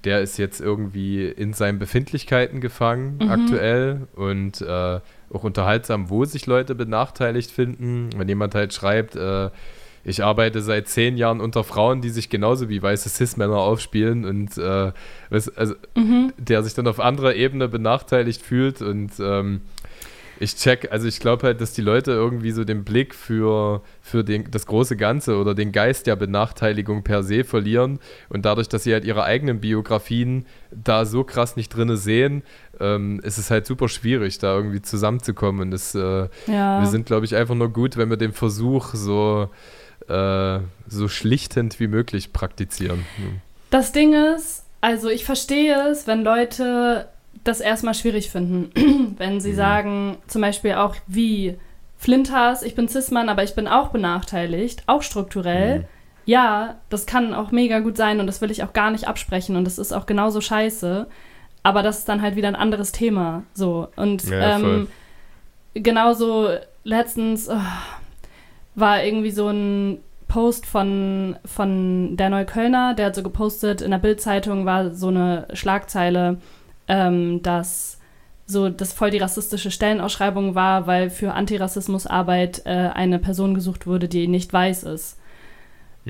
der ist jetzt irgendwie in seinen Befindlichkeiten gefangen Mhm. aktuell und äh, auch unterhaltsam, wo sich Leute benachteiligt finden. Wenn jemand halt schreibt, äh, ich arbeite seit zehn Jahren unter Frauen, die sich genauso wie weiße Cis-Männer aufspielen und äh, was, also Mhm. der sich dann auf anderer Ebene benachteiligt fühlt und ähm, ich check, also ich glaube halt, dass die Leute irgendwie so den Blick für, für den, das große Ganze oder den Geist der Benachteiligung per se verlieren und dadurch, dass sie halt ihre eigenen Biografien da so krass nicht drinne sehen, ähm, ist es halt super schwierig, da irgendwie zusammenzukommen und das, äh, Ja. wir sind, glaube ich, einfach nur gut, wenn wir den Versuch so, äh, so schlichtend wie möglich praktizieren. Das Ding ist, also ich verstehe es, wenn Leute das erstmal schwierig finden. wenn sie Mhm. sagen, zum Beispiel auch wie Flinters, ich bin Cis-Mann, aber ich bin auch benachteiligt, auch strukturell. Mhm. Ja, das kann auch mega gut sein und das will ich auch gar nicht absprechen und das ist auch genauso scheiße. Aber das ist dann halt wieder ein anderes Thema. So. Und Ja, ähm, genauso letztens oh, war irgendwie so ein Post von, von der Neuköllner, der hat so gepostet, in der Bildzeitung war so eine Schlagzeile, ähm, dass so das voll die rassistische Stellenausschreibung war, weil für Antirassismusarbeit äh, eine Person gesucht wurde, die nicht weiß ist.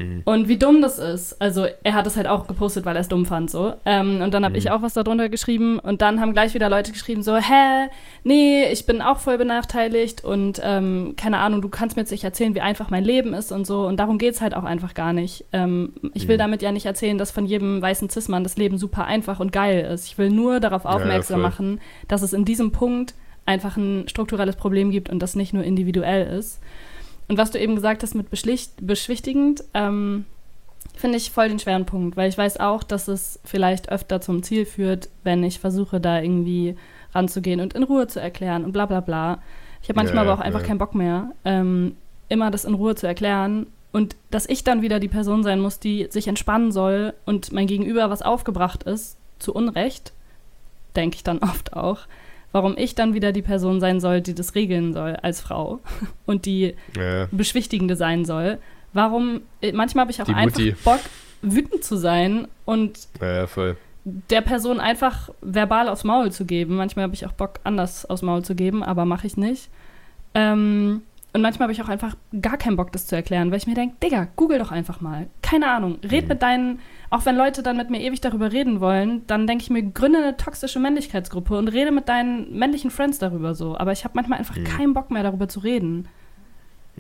Mhm. Und wie dumm das ist. Also er hat es halt auch gepostet, weil er es dumm fand so. Ähm, und dann habe Mhm. ich auch was darunter geschrieben und dann haben gleich wieder Leute geschrieben so, hä, nee, ich bin auch voll benachteiligt und ähm, keine Ahnung, du kannst mir jetzt nicht erzählen, wie einfach mein Leben ist und so. Und darum geht es halt auch einfach gar nicht. Ähm, ich will Mhm. damit ja nicht erzählen, dass von jedem weißen Cis-Mann das Leben super einfach und geil ist. Ich will nur darauf ja, aufmerksam voll. machen, dass es in diesem Punkt einfach ein strukturelles Problem gibt und das nicht nur individuell ist. Und was du eben gesagt hast mit beschwichtigend, ähm, finde ich voll den schweren Punkt, weil ich weiß auch, dass es vielleicht öfter zum Ziel führt, wenn ich versuche, da irgendwie ranzugehen und in Ruhe zu erklären und bla bla bla. Ich habe manchmal Ja, aber auch einfach ja. keinen Bock mehr, ähm, immer das in Ruhe zu erklären und dass ich dann wieder die Person sein muss, die sich entspannen soll und mein Gegenüber was aufgebracht ist, zu Unrecht, denke ich dann oft auch, warum ich dann wieder die Person sein soll, die das regeln soll als Frau und die Ja. Beschwichtigende sein soll. Warum, äh, manchmal habe ich auch Die einfach Mutti. Bock, wütend zu sein und Ja, der Person einfach verbal aufs Maul zu geben. Manchmal habe ich auch Bock, anders aufs Maul zu geben, aber mache ich nicht. Ähm, und manchmal habe ich auch einfach gar keinen Bock, das zu erklären, weil ich mir denke, Digga, google doch einfach mal. Keine Ahnung. Red Mhm. mit deinen, auch wenn Leute dann mit mir ewig darüber reden wollen, dann denke ich mir, gründe eine toxische Männlichkeitsgruppe und rede mit deinen männlichen Friends darüber so. Aber ich habe manchmal einfach Mhm. keinen Bock mehr, darüber zu reden.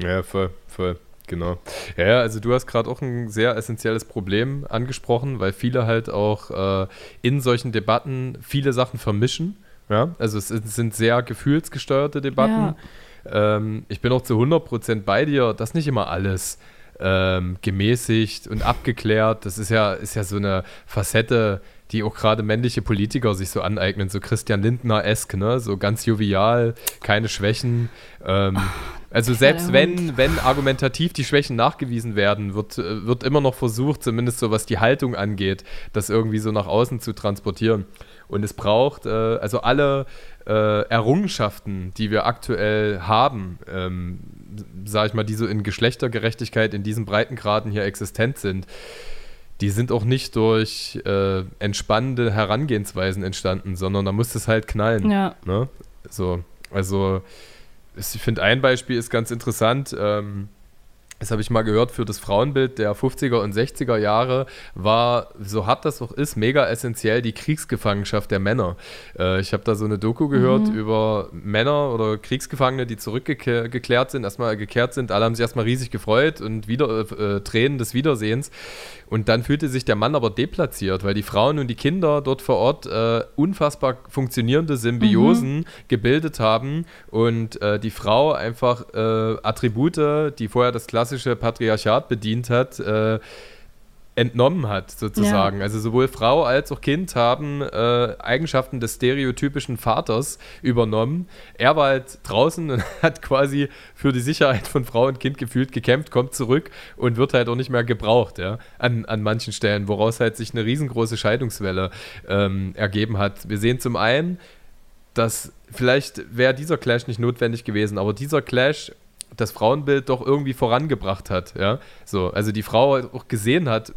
Ja, voll, voll, genau. Ja, ja, also du hast gerade auch ein sehr essentielles Problem angesprochen, weil viele halt auch äh, in solchen Debatten viele Sachen vermischen. Ja, also es sind- sind sehr gefühlsgesteuerte Debatten. Ähm, ich bin auch zu 100% bei dir, dass nicht immer alles ähm, gemäßigt und abgeklärt, das ist ja, ist ja so eine Facette, die auch gerade männliche Politiker sich so aneignen, so Christian Lindner-esk, ne? so ganz jovial, keine Schwächen. Ähm, also selbst wenn, wenn argumentativ die Schwächen nachgewiesen werden, wird, äh, wird immer noch versucht, zumindest so was die Haltung angeht, das irgendwie so nach außen zu transportieren. Und es braucht, äh, also alle äh, Errungenschaften, die wir aktuell haben, ähm, sage ich mal, die so in Geschlechtergerechtigkeit in diesen Breitengraden hier existent sind, die sind auch nicht durch äh, entspannende Herangehensweisen entstanden, sondern da muss es halt knallen. Ja. Ne? So, also ich finde ein Beispiel ist ganz interessant. Ähm, das habe ich mal gehört, für das Frauenbild der 50er und 60er Jahre war, so hart das auch ist, mega essentiell die Kriegsgefangenschaft der Männer. Äh, ich habe da so eine Doku gehört mhm. über Männer oder Kriegsgefangene, die zurückgekehrt sind, erstmal gekehrt sind. Alle haben sich erstmal riesig gefreut und wieder äh, Tränen des Wiedersehens. Und dann fühlte sich der Mann aber deplatziert, weil die Frauen und die Kinder dort vor Ort äh, unfassbar funktionierende Symbiosen mhm. gebildet haben und äh, die Frau einfach äh, Attribute, die vorher das klassische Patriarchat bedient hat, äh, entnommen hat, sozusagen. Ja. Also sowohl Frau als auch Kind haben äh, Eigenschaften des stereotypischen Vaters übernommen. Er war halt draußen und hat quasi für die Sicherheit von Frau und Kind gefühlt gekämpft, kommt zurück und wird halt auch nicht mehr gebraucht, ja, an, an manchen Stellen, woraus halt sich eine riesengroße Scheidungswelle ähm, ergeben hat. Wir sehen zum einen, dass vielleicht wäre dieser Clash nicht notwendig gewesen, aber dieser Clash das Frauenbild doch irgendwie vorangebracht hat. Ja? So, also die Frau auch gesehen hat,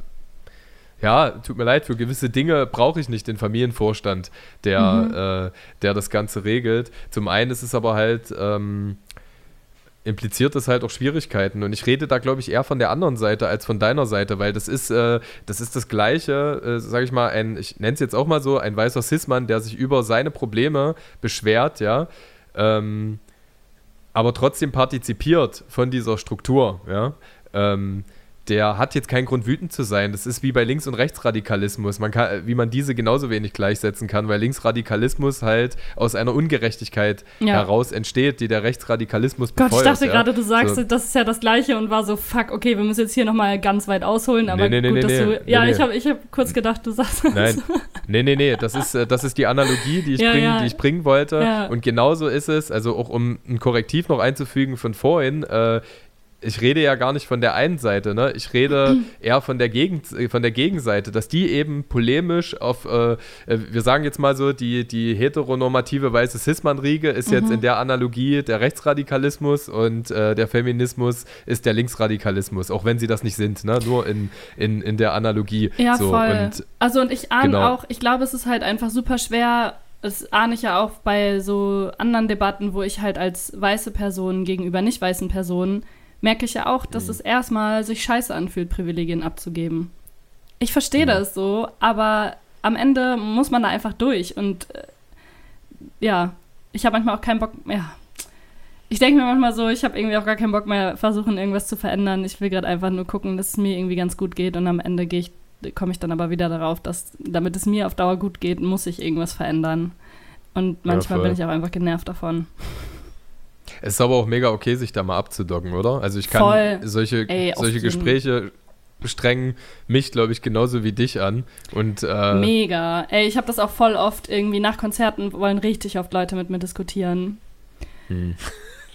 ja, tut mir leid, für gewisse Dinge brauche ich nicht den Familienvorstand, der, mhm. äh, der das Ganze regelt. Zum einen ist es aber halt, ähm, impliziert das halt auch Schwierigkeiten. Und ich rede da, glaube ich, eher von der anderen Seite als von deiner Seite, weil das ist, äh, das, ist das Gleiche, äh, sage ich mal, ein, ich nenne es jetzt auch mal so, ein weißer Cis-Mann, der sich über seine Probleme beschwert, ja. Ähm, aber trotzdem partizipiert von dieser Struktur, ja, ähm, der hat jetzt keinen Grund, wütend zu sein. Das ist wie bei Links- und Rechtsradikalismus. Man kann, wie man diese genauso wenig gleichsetzen kann, weil Linksradikalismus halt aus einer Ungerechtigkeit ja. heraus entsteht, die der Rechtsradikalismus Gott, befeuert. Gott, ich dachte ja. gerade, du sagst, so. das ist ja das Gleiche und war so, fuck, okay, wir müssen jetzt hier nochmal ganz weit ausholen, aber nee, nee, gut, nee, dass du, ja, ich habe ich hab kurz gedacht, du sagst das. Nein, nee, nee, nee, das ist, äh, das ist die Analogie, die ich, ja, bring, die ich bringen wollte und genauso ist es, also auch um ein Korrektiv noch einzufügen von vorhin, äh, ich rede ja gar nicht von der einen Seite, ne? Ich rede eher von der, Gegend, von der Gegenseite, dass die eben polemisch auf, äh, äh, wir sagen jetzt mal so, die, die heteronormative weiße Cis-Mann-Riege ist mhm. jetzt in der Analogie der Rechtsradikalismus und äh, der Feminismus ist der Linksradikalismus, auch wenn sie das nicht sind, ne? Nur in, in, in der Analogie. Ja, so. voll. Und, also und ich ahne genau. auch, ich glaube, es ist halt einfach super schwer, das ahne ich ja auch bei so anderen Debatten, wo ich halt als weiße Person gegenüber nicht weißen Personen merke ich ja auch, dass mhm. es erstmal sich scheiße anfühlt, Privilegien abzugeben. Ich verstehe ja. das so, aber am Ende muss man da einfach durch. Und äh, ja, ich habe manchmal auch keinen Bock mehr. Ich denke mir manchmal so, ich habe irgendwie auch gar keinen Bock mehr, versuchen, irgendwas zu verändern. Ich will gerade einfach nur gucken, dass es mir irgendwie ganz gut geht. Und am Ende ich, komme ich dann aber wieder darauf, dass damit es mir auf Dauer gut geht, muss ich irgendwas verändern. Und manchmal ja, bin ich auch einfach genervt davon. Es ist aber auch mega okay, sich da mal abzudocken, oder? Also ich kann Voll. solche, Ey, solche Gespräche strengen mich, glaube ich, genauso wie dich an. Und, äh, Mega. Ey, ich habe das auch voll oft irgendwie nach Konzerten wollen richtig oft Leute mit mir diskutieren. Hm.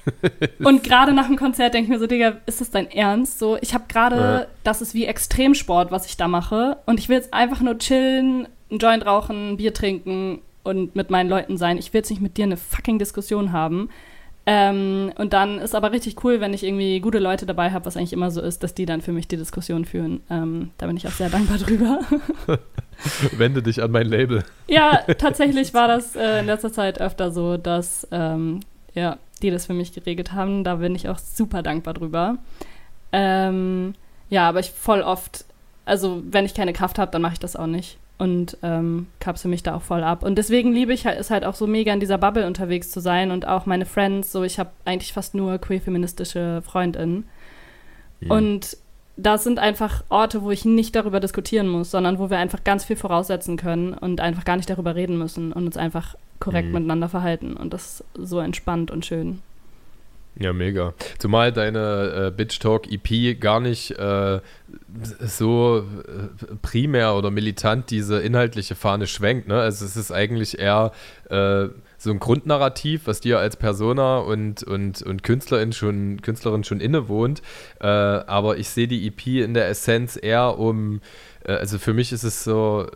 und gerade nach dem Konzert denke ich mir so, Digga, ist das dein Ernst? So, ich habe gerade, ja. das ist wie Extremsport, was ich da mache. Und ich will jetzt einfach nur chillen, einen Joint rauchen, Bier trinken und mit meinen Leuten sein. Ich will jetzt nicht mit dir eine fucking Diskussion haben. Ähm, und dann ist aber richtig cool, wenn ich irgendwie gute Leute dabei habe, was eigentlich immer so ist, dass die dann für mich die Diskussion führen. Ähm, da bin ich auch sehr dankbar drüber. Wende dich an mein Label. Ja, tatsächlich war das äh, in letzter Zeit öfter so, dass ähm, ja, die das für mich geregelt haben. Da bin ich auch super dankbar drüber. Ähm, ja, aber ich voll oft, also wenn ich keine Kraft habe, dann mache ich das auch nicht und ähm, kapsel mich da auch voll ab. Und deswegen liebe ich halt, es halt auch so mega in dieser Bubble unterwegs zu sein und auch meine Friends, so ich habe eigentlich fast nur queer-feministische Freundinnen. Ja. Und das sind einfach Orte, wo ich nicht darüber diskutieren muss, sondern wo wir einfach ganz viel voraussetzen können und einfach gar nicht darüber reden müssen und uns einfach korrekt mhm. miteinander verhalten. Und das ist so entspannt und schön. Ja, mega. Zumal deine äh, Bitch Talk EP gar nicht äh, so äh, primär oder militant diese inhaltliche Fahne schwenkt. Ne? Also es ist eigentlich eher äh, so ein Grundnarrativ, was dir als Persona und, und, und Künstlerin schon, Künstlerin schon innewohnt. Äh, aber ich sehe die EP in der Essenz eher um, äh, also für mich ist es so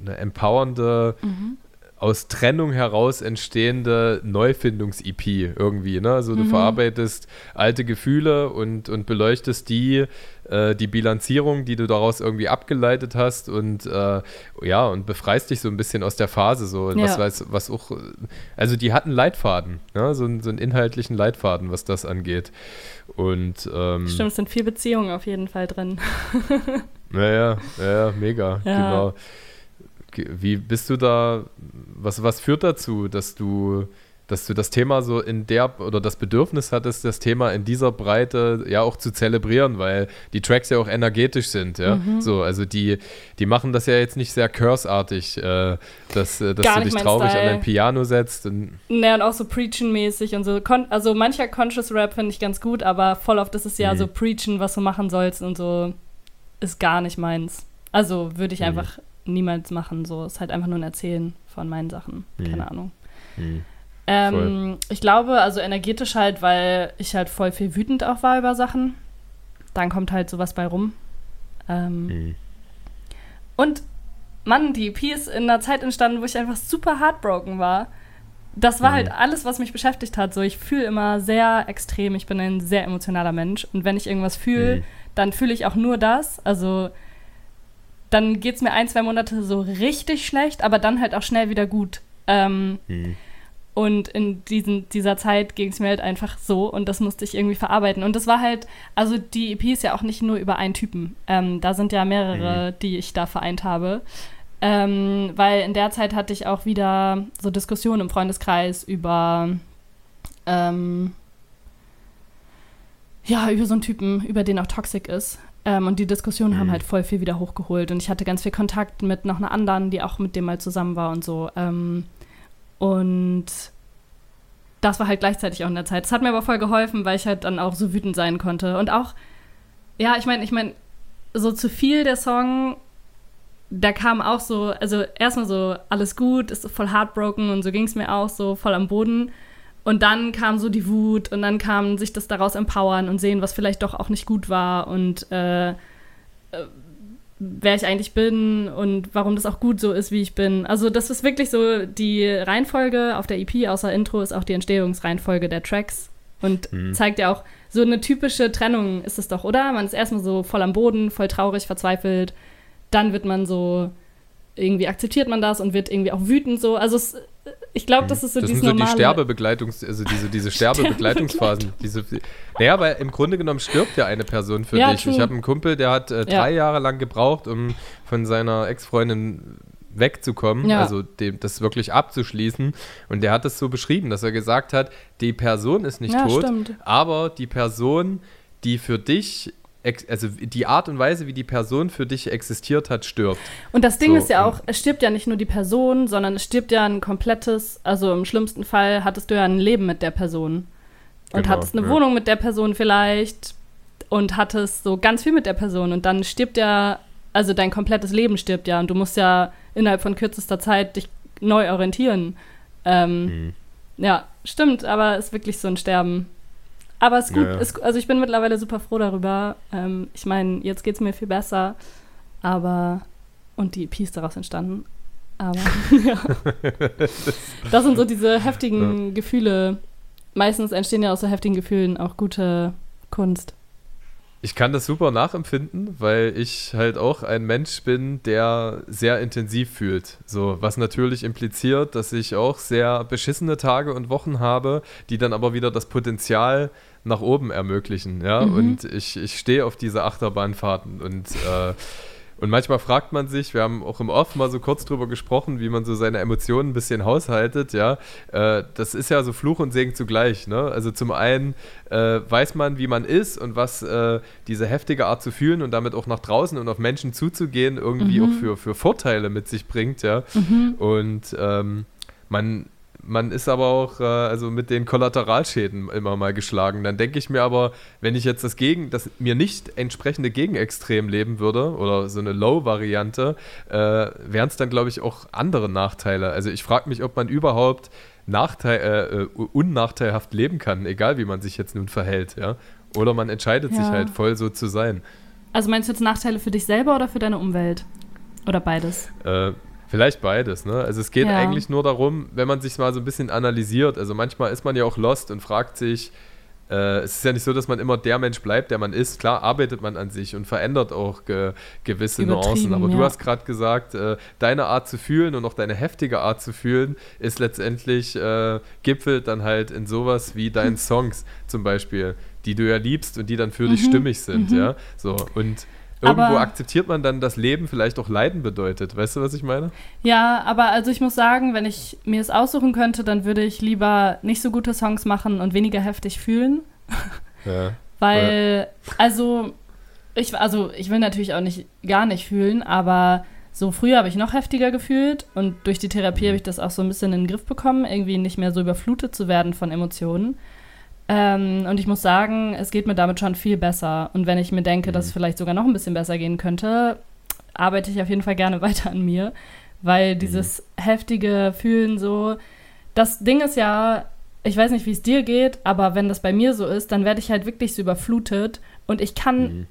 eine empowernde, mhm. Aus Trennung heraus entstehende Neufindungs-EP irgendwie. Ne? Also du mhm. verarbeitest alte Gefühle und, und beleuchtest die äh, die Bilanzierung, die du daraus irgendwie abgeleitet hast und äh, ja, und befreist dich so ein bisschen aus der Phase, so ja. was weiß, was auch, also die hatten Leitfaden, ne? so, so einen inhaltlichen Leitfaden, was das angeht. Und ähm, Stimmt, es sind vier Beziehungen auf jeden Fall drin. naja, ja, mega, ja. genau. Wie bist du da, was, was führt dazu, dass du dass du das Thema so in der oder das Bedürfnis hattest, das Thema in dieser Breite ja auch zu zelebrieren, weil die Tracks ja auch energetisch sind, ja. Mhm. So, also die, die machen das ja jetzt nicht sehr curse-artig, äh, dass, äh, dass du dich traurig Style. an ein Piano setzt. Und ne, und auch so Preaching-mäßig und so. Kon also mancher Conscious Rap finde ich ganz gut, aber voll oft ist es ja mhm. so Preaching, was du machen sollst und so ist gar nicht meins. Also würde ich mhm. Niemals machen. So ist halt einfach nur ein Erzählen von meinen Sachen. Mhm. Keine Ahnung. Mhm. Ähm, ich glaube, also energetisch halt, weil ich halt voll viel wütend auch war über Sachen. Dann kommt halt sowas bei rum. Ähm, mhm. Und Mann, die EP ist in einer Zeit entstanden, wo ich einfach super heartbroken war. Das war mhm. halt alles, was mich beschäftigt hat. So, ich fühle immer sehr extrem. Ich bin ein sehr emotionaler Mensch. Und wenn ich irgendwas fühle, mhm. dann fühle ich auch nur das. Also, dann geht es mir ein, zwei Monate so richtig schlecht, aber dann halt auch schnell wieder gut. Ähm, mhm. Und in diesen, dieser Zeit ging es mir halt einfach so und das musste ich irgendwie verarbeiten. Und das war halt, also die EP ist ja auch nicht nur über einen Typen. Ähm, da sind ja mehrere, mhm. die ich da vereint habe. Ähm, weil in der Zeit hatte ich auch wieder so Diskussionen im Freundeskreis über, ähm, ja, über so einen Typen, über den auch Toxic ist. Ähm, und die Diskussionen mhm. haben halt voll viel wieder hochgeholt. Und ich hatte ganz viel Kontakt mit noch einer anderen, die auch mit dem mal zusammen war und so. Ähm, und das war halt gleichzeitig auch in der Zeit. Das hat mir aber voll geholfen, weil ich halt dann auch so wütend sein konnte. Und auch, ja, ich meine, ich meine, so zu viel der Song, da kam auch so, also erstmal so, alles gut, ist voll heartbroken und so ging es mir auch so voll am Boden. Und dann kam so die Wut und dann kam sich das daraus empowern und sehen, was vielleicht doch auch nicht gut war und äh, äh wer ich eigentlich bin und warum das auch gut so ist, wie ich bin. Also das ist wirklich so die Reihenfolge auf der EP, außer Intro, ist auch die Entstehungsreihenfolge der Tracks und mhm. zeigt ja auch, so eine typische Trennung ist es doch, oder? Man ist erstmal so voll am Boden, voll traurig, verzweifelt, dann wird man so, irgendwie akzeptiert man das und wird irgendwie auch wütend so. Also es, ich glaube, das ist so das dieses sind so die Sterbebegleitungs, also diese, diese Sterbebegleitungsphasen. diese, naja, weil im Grunde genommen stirbt ja eine Person für ja, dich. True. Ich habe einen Kumpel, der hat äh, drei ja. Jahre lang gebraucht, um von seiner Ex-Freundin wegzukommen, ja. also dem, das wirklich abzuschließen. Und der hat es so beschrieben, dass er gesagt hat, die Person ist nicht tot, stimmt. aber die Person, die für dich also die Art und Weise, wie die Person für dich existiert hat, stirbt. Und das Ding so, ist ja auch, es stirbt ja nicht nur die Person, sondern es stirbt ja ein komplettes, also im schlimmsten Fall hattest du ja ein Leben mit der Person. Und genau, hattest eine ja. Wohnung mit der Person vielleicht und hattest so ganz viel mit der Person. Und dann stirbt ja, also dein komplettes Leben stirbt ja. Und du musst ja innerhalb von kürzester Zeit dich neu orientieren. Ähm, mhm. Ja, stimmt, aber es ist wirklich so ein Sterben. Aber es ist gut, ja. Ist, also ich bin mittlerweile super froh darüber. Ähm, ich meine, jetzt geht es mir viel besser. Aber, und die EP ist daraus entstanden. Aber, ja. Das sind so diese heftigen ja. Gefühle. Meistens entstehen ja aus so heftigen Gefühlen auch gute Kunst. Ich kann das super nachempfinden, weil ich halt auch ein Mensch bin, der sehr intensiv fühlt. So, was natürlich impliziert, dass ich auch sehr beschissene Tage und Wochen habe, die dann aber wieder das Potenzial nach oben ermöglichen. Ja, mhm. und ich, ich stehe auf diese Achterbahnfahrten und äh, und manchmal fragt man sich, wir haben auch im Off mal so kurz drüber gesprochen, wie man so seine Emotionen ein bisschen haushaltet, ja. Äh, das ist ja so Fluch und Segen zugleich, ne? Also zum einen äh, weiß man, wie man ist und was äh, diese heftige Art zu fühlen und damit auch nach draußen und auf Menschen zuzugehen irgendwie mhm. auch für, für Vorteile mit sich bringt, ja. Mhm. Und ähm, man man ist aber auch äh, also mit den Kollateralschäden immer mal geschlagen. Dann denke ich mir aber, wenn ich jetzt das Gegen, das mir nicht entsprechende Gegenextrem leben würde oder so eine Low-Variante, äh, wären es dann, glaube ich, auch andere Nachteile. Also ich frage mich, ob man überhaupt Nachteil, äh, äh, unnachteilhaft leben kann, egal wie man sich jetzt nun verhält, ja. Oder man entscheidet ja. sich halt voll so zu sein. Also meinst du jetzt Nachteile für dich selber oder für deine Umwelt? Oder beides? Äh, Vielleicht beides, ne? Also es geht ja. eigentlich nur darum, wenn man sich mal so ein bisschen analysiert. Also manchmal ist man ja auch lost und fragt sich, äh, es ist ja nicht so, dass man immer der Mensch bleibt, der man ist. Klar arbeitet man an sich und verändert auch ge gewisse Nuancen. Aber ja. du hast gerade gesagt, äh, deine Art zu fühlen und auch deine heftige Art zu fühlen ist letztendlich äh, gipfelt dann halt in sowas wie deinen Songs zum Beispiel, die du ja liebst und die dann für mhm. dich stimmig sind, mhm. ja. So und Irgendwo aber, akzeptiert man dann, dass Leben vielleicht auch Leiden bedeutet. Weißt du, was ich meine? Ja, aber also ich muss sagen, wenn ich mir es aussuchen könnte, dann würde ich lieber nicht so gute Songs machen und weniger heftig fühlen. Ja. Weil, ja. also, ich, also ich will natürlich auch nicht gar nicht fühlen, aber so früher habe ich noch heftiger gefühlt und durch die Therapie mhm. habe ich das auch so ein bisschen in den Griff bekommen, irgendwie nicht mehr so überflutet zu werden von Emotionen. Ähm, und ich muss sagen, es geht mir damit schon viel besser. Und wenn ich mir denke, mhm. dass es vielleicht sogar noch ein bisschen besser gehen könnte, arbeite ich auf jeden Fall gerne weiter an mir. Weil mhm. dieses mhm. heftige Fühlen so, das Ding ist ja, ich weiß nicht, wie es dir geht, aber wenn das bei mir so ist, dann werde ich halt wirklich so überflutet und ich kann, mhm.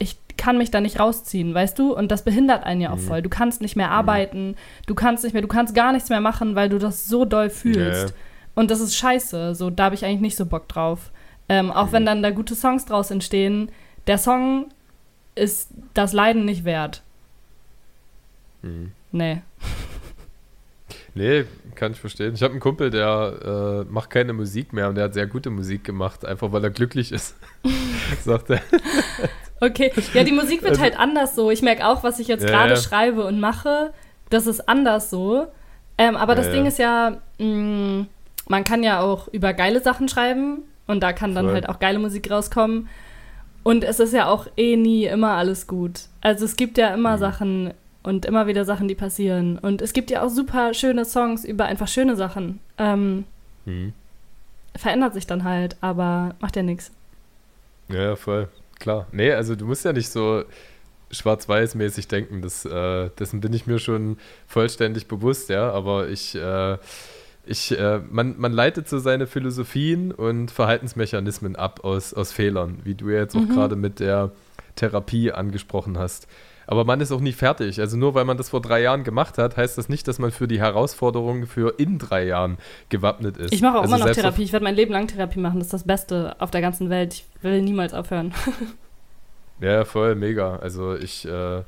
ich kann mich da nicht rausziehen, weißt du? Und das behindert einen ja auch mhm. voll. Du kannst nicht mehr mhm. arbeiten, du kannst nicht mehr, du kannst gar nichts mehr machen, weil du das so doll fühlst. Ja. Und das ist scheiße. So, da habe ich eigentlich nicht so Bock drauf. Ähm, auch mhm. wenn dann da gute Songs draus entstehen, der Song ist das Leiden nicht wert. Mhm. Nee. Nee, kann ich verstehen. Ich habe einen Kumpel, der äh, macht keine Musik mehr und der hat sehr gute Musik gemacht, einfach weil er glücklich ist, sagt er. Okay, ja, die Musik wird also, halt anders so. Ich merke auch, was ich jetzt ja, gerade ja. schreibe und mache, das ist anders so. Ähm, aber das ja, Ding ist ja, mh, mm, man kann ja auch über geile Sachen schreiben und da kann dann Voll. halt auch geile Musik rauskommen. Und es ist ja auch eh nie immer alles gut. Also es gibt ja immer mhm. Sachen und immer wieder Sachen, die passieren. Und es gibt ja auch super schöne Songs über einfach schöne Sachen. Ähm, mhm. Verändert sich dann halt, aber macht ja nichts. Ja, voll. Klar. Nee, also du musst ja nicht so schwarz-weiß-mäßig denken. Das, äh, dessen bin ich mir schon vollständig bewusst, ja. Aber ich äh, ich, äh, man, man leitet so seine Philosophien und Verhaltensmechanismen ab aus, aus Fehlern, wie du jetzt auch mhm. gerade mit der Therapie angesprochen hast. Aber man ist auch nie fertig. Also nur weil man das vor drei Jahren gemacht hat, heißt das nicht, dass man für die Herausforderungen für in drei Jahren gewappnet ist. Ich mache auch also immer noch Therapie. Ich werde mein Leben lang Therapie machen. Das ist das Beste auf der ganzen Welt. Ich will niemals aufhören. ja, voll, mega. Also ich äh,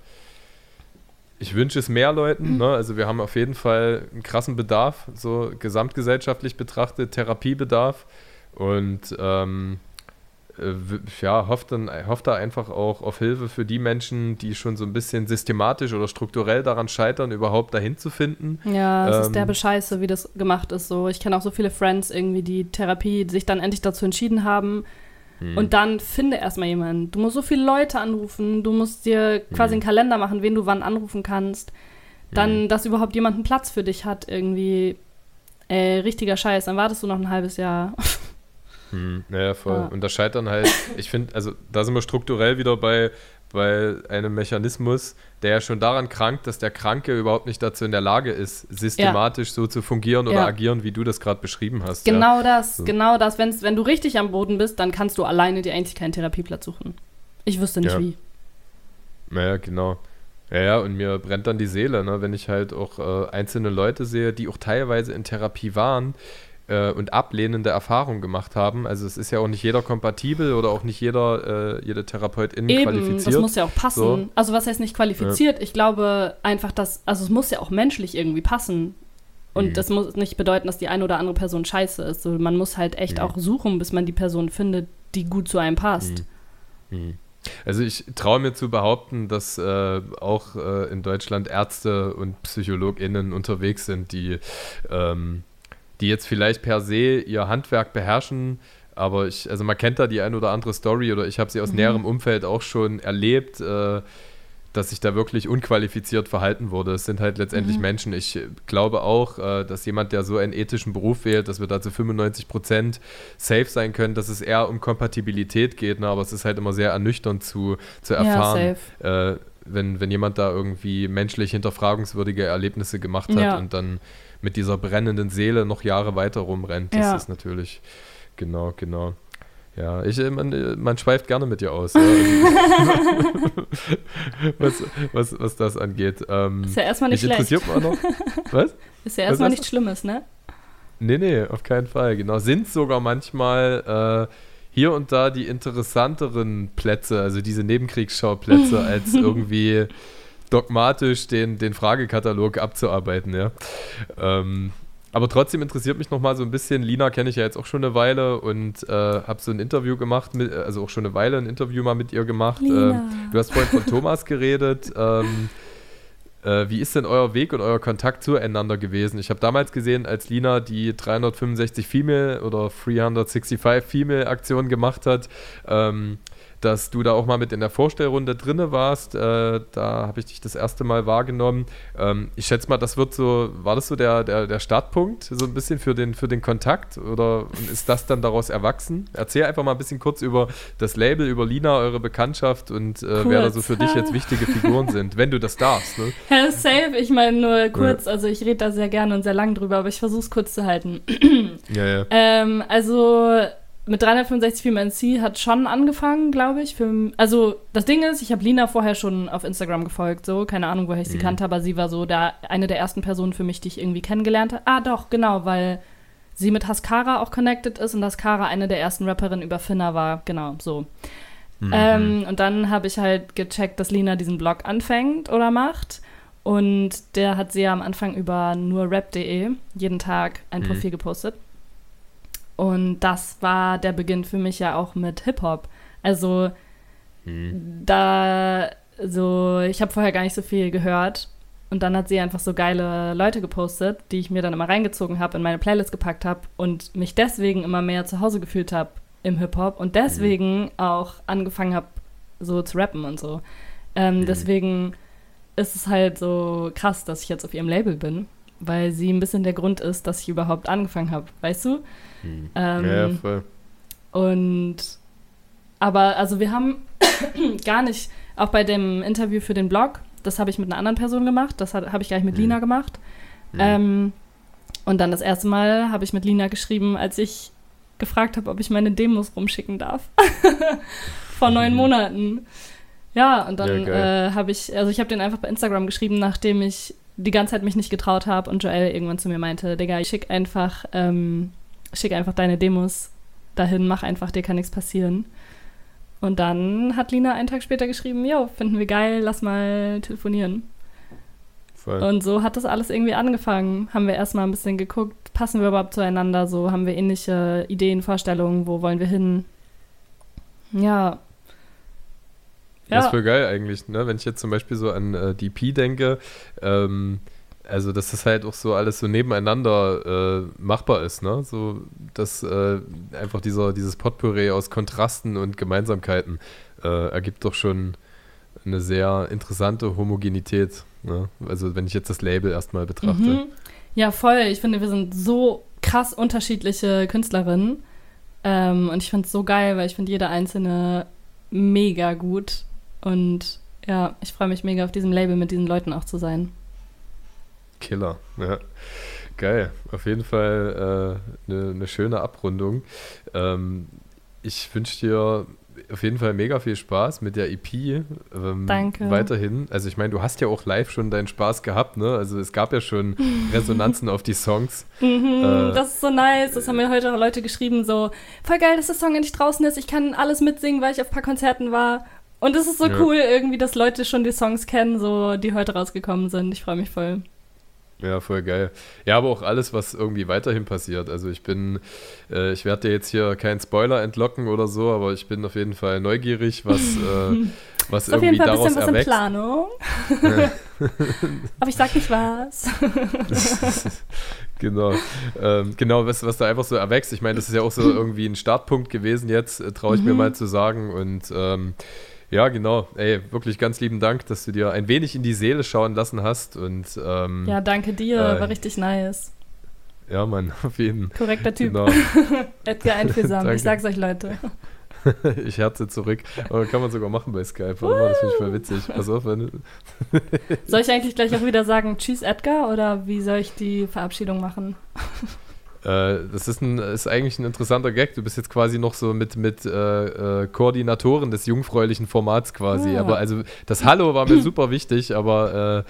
ich wünsche es mehr Leuten. Ne? Also wir haben auf jeden Fall einen krassen Bedarf, so gesamtgesellschaftlich betrachtet, Therapiebedarf. Und ähm, äh, ja, hofft, dann, hofft da einfach auch auf Hilfe für die Menschen, die schon so ein bisschen systematisch oder strukturell daran scheitern, überhaupt dahin zu finden. Ja, es ähm, ist derbe Scheiße, wie das gemacht ist. So, ich kenne auch so viele Friends irgendwie, die Therapie sich dann endlich dazu entschieden haben, hm. Und dann finde erstmal jemanden. Du musst so viele Leute anrufen, du musst dir quasi hm. einen Kalender machen, wen du wann anrufen kannst. Dann, hm. dass überhaupt jemand einen Platz für dich hat, irgendwie. Ey, richtiger Scheiß, dann wartest du noch ein halbes Jahr. Hm, ja, voll. Ja. Und das scheitern halt, ich finde, also da sind wir strukturell wieder bei, bei einem Mechanismus, der ja schon daran krankt, dass der Kranke überhaupt nicht dazu in der Lage ist, systematisch ja. so zu fungieren oder ja. agieren, wie du das gerade beschrieben hast. Genau ja. das, so. genau das. Wenn's, wenn du richtig am Boden bist, dann kannst du alleine dir eigentlich keinen Therapieplatz suchen. Ich wüsste nicht wie. Naja, genau. Ja, ja, und mir brennt dann die Seele, ne, wenn ich halt auch äh, einzelne Leute sehe, die auch teilweise in Therapie waren, äh, und ablehnende Erfahrungen gemacht haben. Also es ist ja auch nicht jeder kompatibel oder auch nicht jeder, äh, jede Therapeutin Eben, qualifiziert. Das muss ja auch passen. So. Also was heißt nicht qualifiziert? Ja. Ich glaube einfach, dass, also es muss ja auch menschlich irgendwie passen. Und mhm. das muss nicht bedeuten, dass die eine oder andere Person scheiße ist. So, man muss halt echt mhm. auch suchen, bis man die Person findet, die gut zu einem passt. Mhm. mhm. Also ich traue mir zu behaupten, dass äh, auch äh, in Deutschland Ärzte und PsychologInnen unterwegs sind, die ähm, die jetzt vielleicht per se ihr Handwerk beherrschen, aber ich, also man kennt da die ein oder andere Story oder ich habe sie aus mhm. näherem Umfeld auch schon erlebt, äh, dass sich da wirklich unqualifiziert verhalten wurde. Es sind halt letztendlich mhm. Menschen. Ich glaube auch, äh, dass jemand, der so einen ethischen Beruf wählt, dass wir da zu 95 Prozent safe sein können, dass es eher um Kompatibilität geht. Ne? Aber es ist halt immer sehr ernüchternd zu, zu erfahren. Ja, äh, wenn, wenn jemand da irgendwie menschlich hinterfragungswürdige Erlebnisse gemacht hat ja. und dann mit dieser brennenden Seele noch Jahre weiter rumrennt. Das ja. ist natürlich, genau, genau. Ja, ich, äh, man, äh, man schweift gerne mit dir aus. Ja. was, was, was das angeht. Ähm, ist ja erstmal nicht schlecht. interessiert man noch. Was? Ist ja erstmal nichts Schlimmes, ne? Nee, nee, auf keinen Fall. Genau. Sind sogar manchmal äh, hier und da die interessanteren Plätze, also diese Nebenkriegsschauplätze, als irgendwie dogmatisch den, den Fragekatalog abzuarbeiten, ja. Ähm, aber trotzdem interessiert mich noch mal so ein bisschen. Lina kenne ich ja jetzt auch schon eine Weile und äh, habe so ein Interview gemacht, mit, also auch schon eine Weile ein Interview mal mit ihr gemacht. Ähm, du hast vorhin von Thomas geredet. Ähm, äh, wie ist denn euer Weg und euer Kontakt zueinander gewesen? Ich habe damals gesehen, als Lina die 365 Female oder 365 Female Aktion gemacht hat. Ähm, dass du da auch mal mit in der Vorstellrunde drinne warst. Äh, da habe ich dich das erste Mal wahrgenommen. Ähm, ich schätze mal, das wird so, war das so der, der, der Startpunkt, so ein bisschen für den, für den Kontakt oder ist das dann daraus erwachsen? Erzähl einfach mal ein bisschen kurz über das Label, über Lina, eure Bekanntschaft und äh, wer da so für dich jetzt wichtige Figuren sind, wenn du das darfst. Ne? Ja, safe. Ich meine nur kurz, ja. also ich rede da sehr gerne und sehr lang drüber, aber ich versuche es kurz zu halten. ja, ja. Ähm, also mit 365 Film NC hat schon angefangen, glaube ich. Für, also das Ding ist, ich habe Lina vorher schon auf Instagram gefolgt, so keine Ahnung, woher ich sie mhm. kannte, aber sie war so da eine der ersten Personen für mich, die ich irgendwie kennengelernt habe. Ah, doch, genau, weil sie mit Haskara auch connected ist und Haskara eine der ersten Rapperinnen über Finna war, genau, so. Mhm. Ähm, und dann habe ich halt gecheckt, dass Lina diesen Blog anfängt oder macht. Und der hat sie ja am Anfang über nur rap.de jeden Tag ein mhm. Profil gepostet. Und das war der Beginn für mich ja auch mit Hip-Hop. Also hm. da, so, ich habe vorher gar nicht so viel gehört. Und dann hat sie einfach so geile Leute gepostet, die ich mir dann immer reingezogen habe, in meine Playlist gepackt habe und mich deswegen immer mehr zu Hause gefühlt habe im Hip-Hop und deswegen mhm. auch angefangen habe, so zu rappen und so. Ähm, mhm. Deswegen ist es halt so krass, dass ich jetzt auf ihrem Label bin, weil sie ein bisschen der Grund ist, dass ich überhaupt angefangen habe, weißt du? Hm. Ähm, ja, voll. Und aber also wir haben gar nicht, auch bei dem Interview für den Blog, das habe ich mit einer anderen Person gemacht, das habe ich gleich mit hm. Lina gemacht. Hm. Ähm, und dann das erste Mal habe ich mit Lina geschrieben, als ich gefragt habe, ob ich meine Demos rumschicken darf. Vor neun hm. Monaten. Ja, und dann ja, äh, habe ich, also ich habe den einfach bei Instagram geschrieben, nachdem ich die ganze Zeit mich nicht getraut habe und Joel irgendwann zu mir meinte, Digga, ich schick einfach ähm, schick einfach deine Demos dahin, mach einfach, dir kann nichts passieren. Und dann hat Lina einen Tag später geschrieben, jo, finden wir geil, lass mal telefonieren. Voll. Und so hat das alles irgendwie angefangen. Haben wir erstmal ein bisschen geguckt, passen wir überhaupt zueinander, so haben wir ähnliche Ideen, Vorstellungen, wo wollen wir hin? Ja. Ja, das ist voll geil eigentlich, ne? Wenn ich jetzt zum Beispiel so an äh, DP denke, ähm, also dass das halt auch so alles so nebeneinander äh, machbar ist, ne? So, dass äh, einfach dieser, dieses Potpourri aus Kontrasten und Gemeinsamkeiten äh, ergibt doch schon eine sehr interessante Homogenität. Ne? Also wenn ich jetzt das Label erstmal betrachte. Mhm. Ja, voll. Ich finde, wir sind so krass unterschiedliche Künstlerinnen. Ähm, und ich finde es so geil, weil ich finde jede einzelne mega gut. Und ja, ich freue mich mega auf diesem Label mit diesen Leuten auch zu sein. Killer, ja. Geil, auf jeden Fall eine äh, ne, ne schöne Abrundung. Ähm, ich wünsche dir auf jeden Fall mega viel Spaß mit der EP. Ähm, Danke. Weiterhin. Also ich meine, du hast ja auch live schon deinen Spaß gehabt, ne? Also es gab ja schon Resonanzen auf die Songs. Mhm, äh, das ist so nice. Das haben mir heute auch Leute geschrieben, so voll geil, dass der Song endlich draußen ist. Ich kann alles mitsingen, weil ich auf ein paar Konzerten war. Und es ist so ja. cool irgendwie, dass Leute schon die Songs kennen, so die heute rausgekommen sind. Ich freue mich voll. Ja, voll geil. Ja, aber auch alles, was irgendwie weiterhin passiert. Also ich bin, äh, ich werde dir jetzt hier keinen Spoiler entlocken oder so, aber ich bin auf jeden Fall neugierig, was, äh, was irgendwie auf jeden Fall daraus ein bisschen was erwächst. in Planung. aber ich sag nicht was. genau. Ähm, genau, was, was da einfach so erwächst. Ich meine, das ist ja auch so irgendwie ein Startpunkt gewesen jetzt, äh, traue ich mhm. mir mal zu sagen. Und ähm, Ja, genau. Ey, wirklich ganz lieben Dank, dass du dir ein wenig in die Seele schauen lassen hast. Und, ähm, ja, danke dir. Äh, War richtig nice. Ja, Mann, auf jeden Fall. Korrekter Typ. Genau. Edgar Einfühlsam. ich sag's euch, Leute. ich herze zurück. Aber kann man sogar machen bei Skype. Warte das finde ich voll witzig. Pass auf. Wenn soll ich eigentlich gleich auch wieder sagen, tschüss Edgar oder wie soll ich die Verabschiedung machen? Äh, das ist, ein, ist eigentlich ein interessanter Gag. Du bist jetzt quasi noch so mit, mit äh, äh, Koordinatoren des jungfräulichen Formats quasi. Ah. Aber also das Hallo war mir super wichtig, aber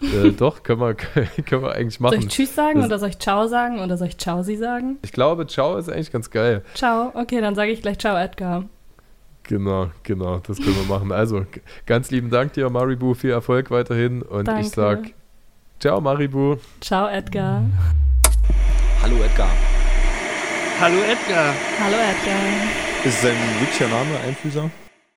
äh, äh, doch, können wir, können wir eigentlich machen. Soll ich Tschüss sagen das, oder soll ich Ciao sagen oder soll ich Ciao Sie sagen? Ich glaube, Ciao ist eigentlich ganz geil. Ciao, okay, dann sage ich gleich Ciao, Edgar. Genau, genau, das können wir machen. Also, ganz lieben Dank dir, Maribu, viel Erfolg weiterhin und Danke. ich sag Ciao, Maribu. Ciao, Edgar. Hallo Edgar. Hallo Edgar. Hallo Edgar. Ist sein wirklicher Name einfühlsam?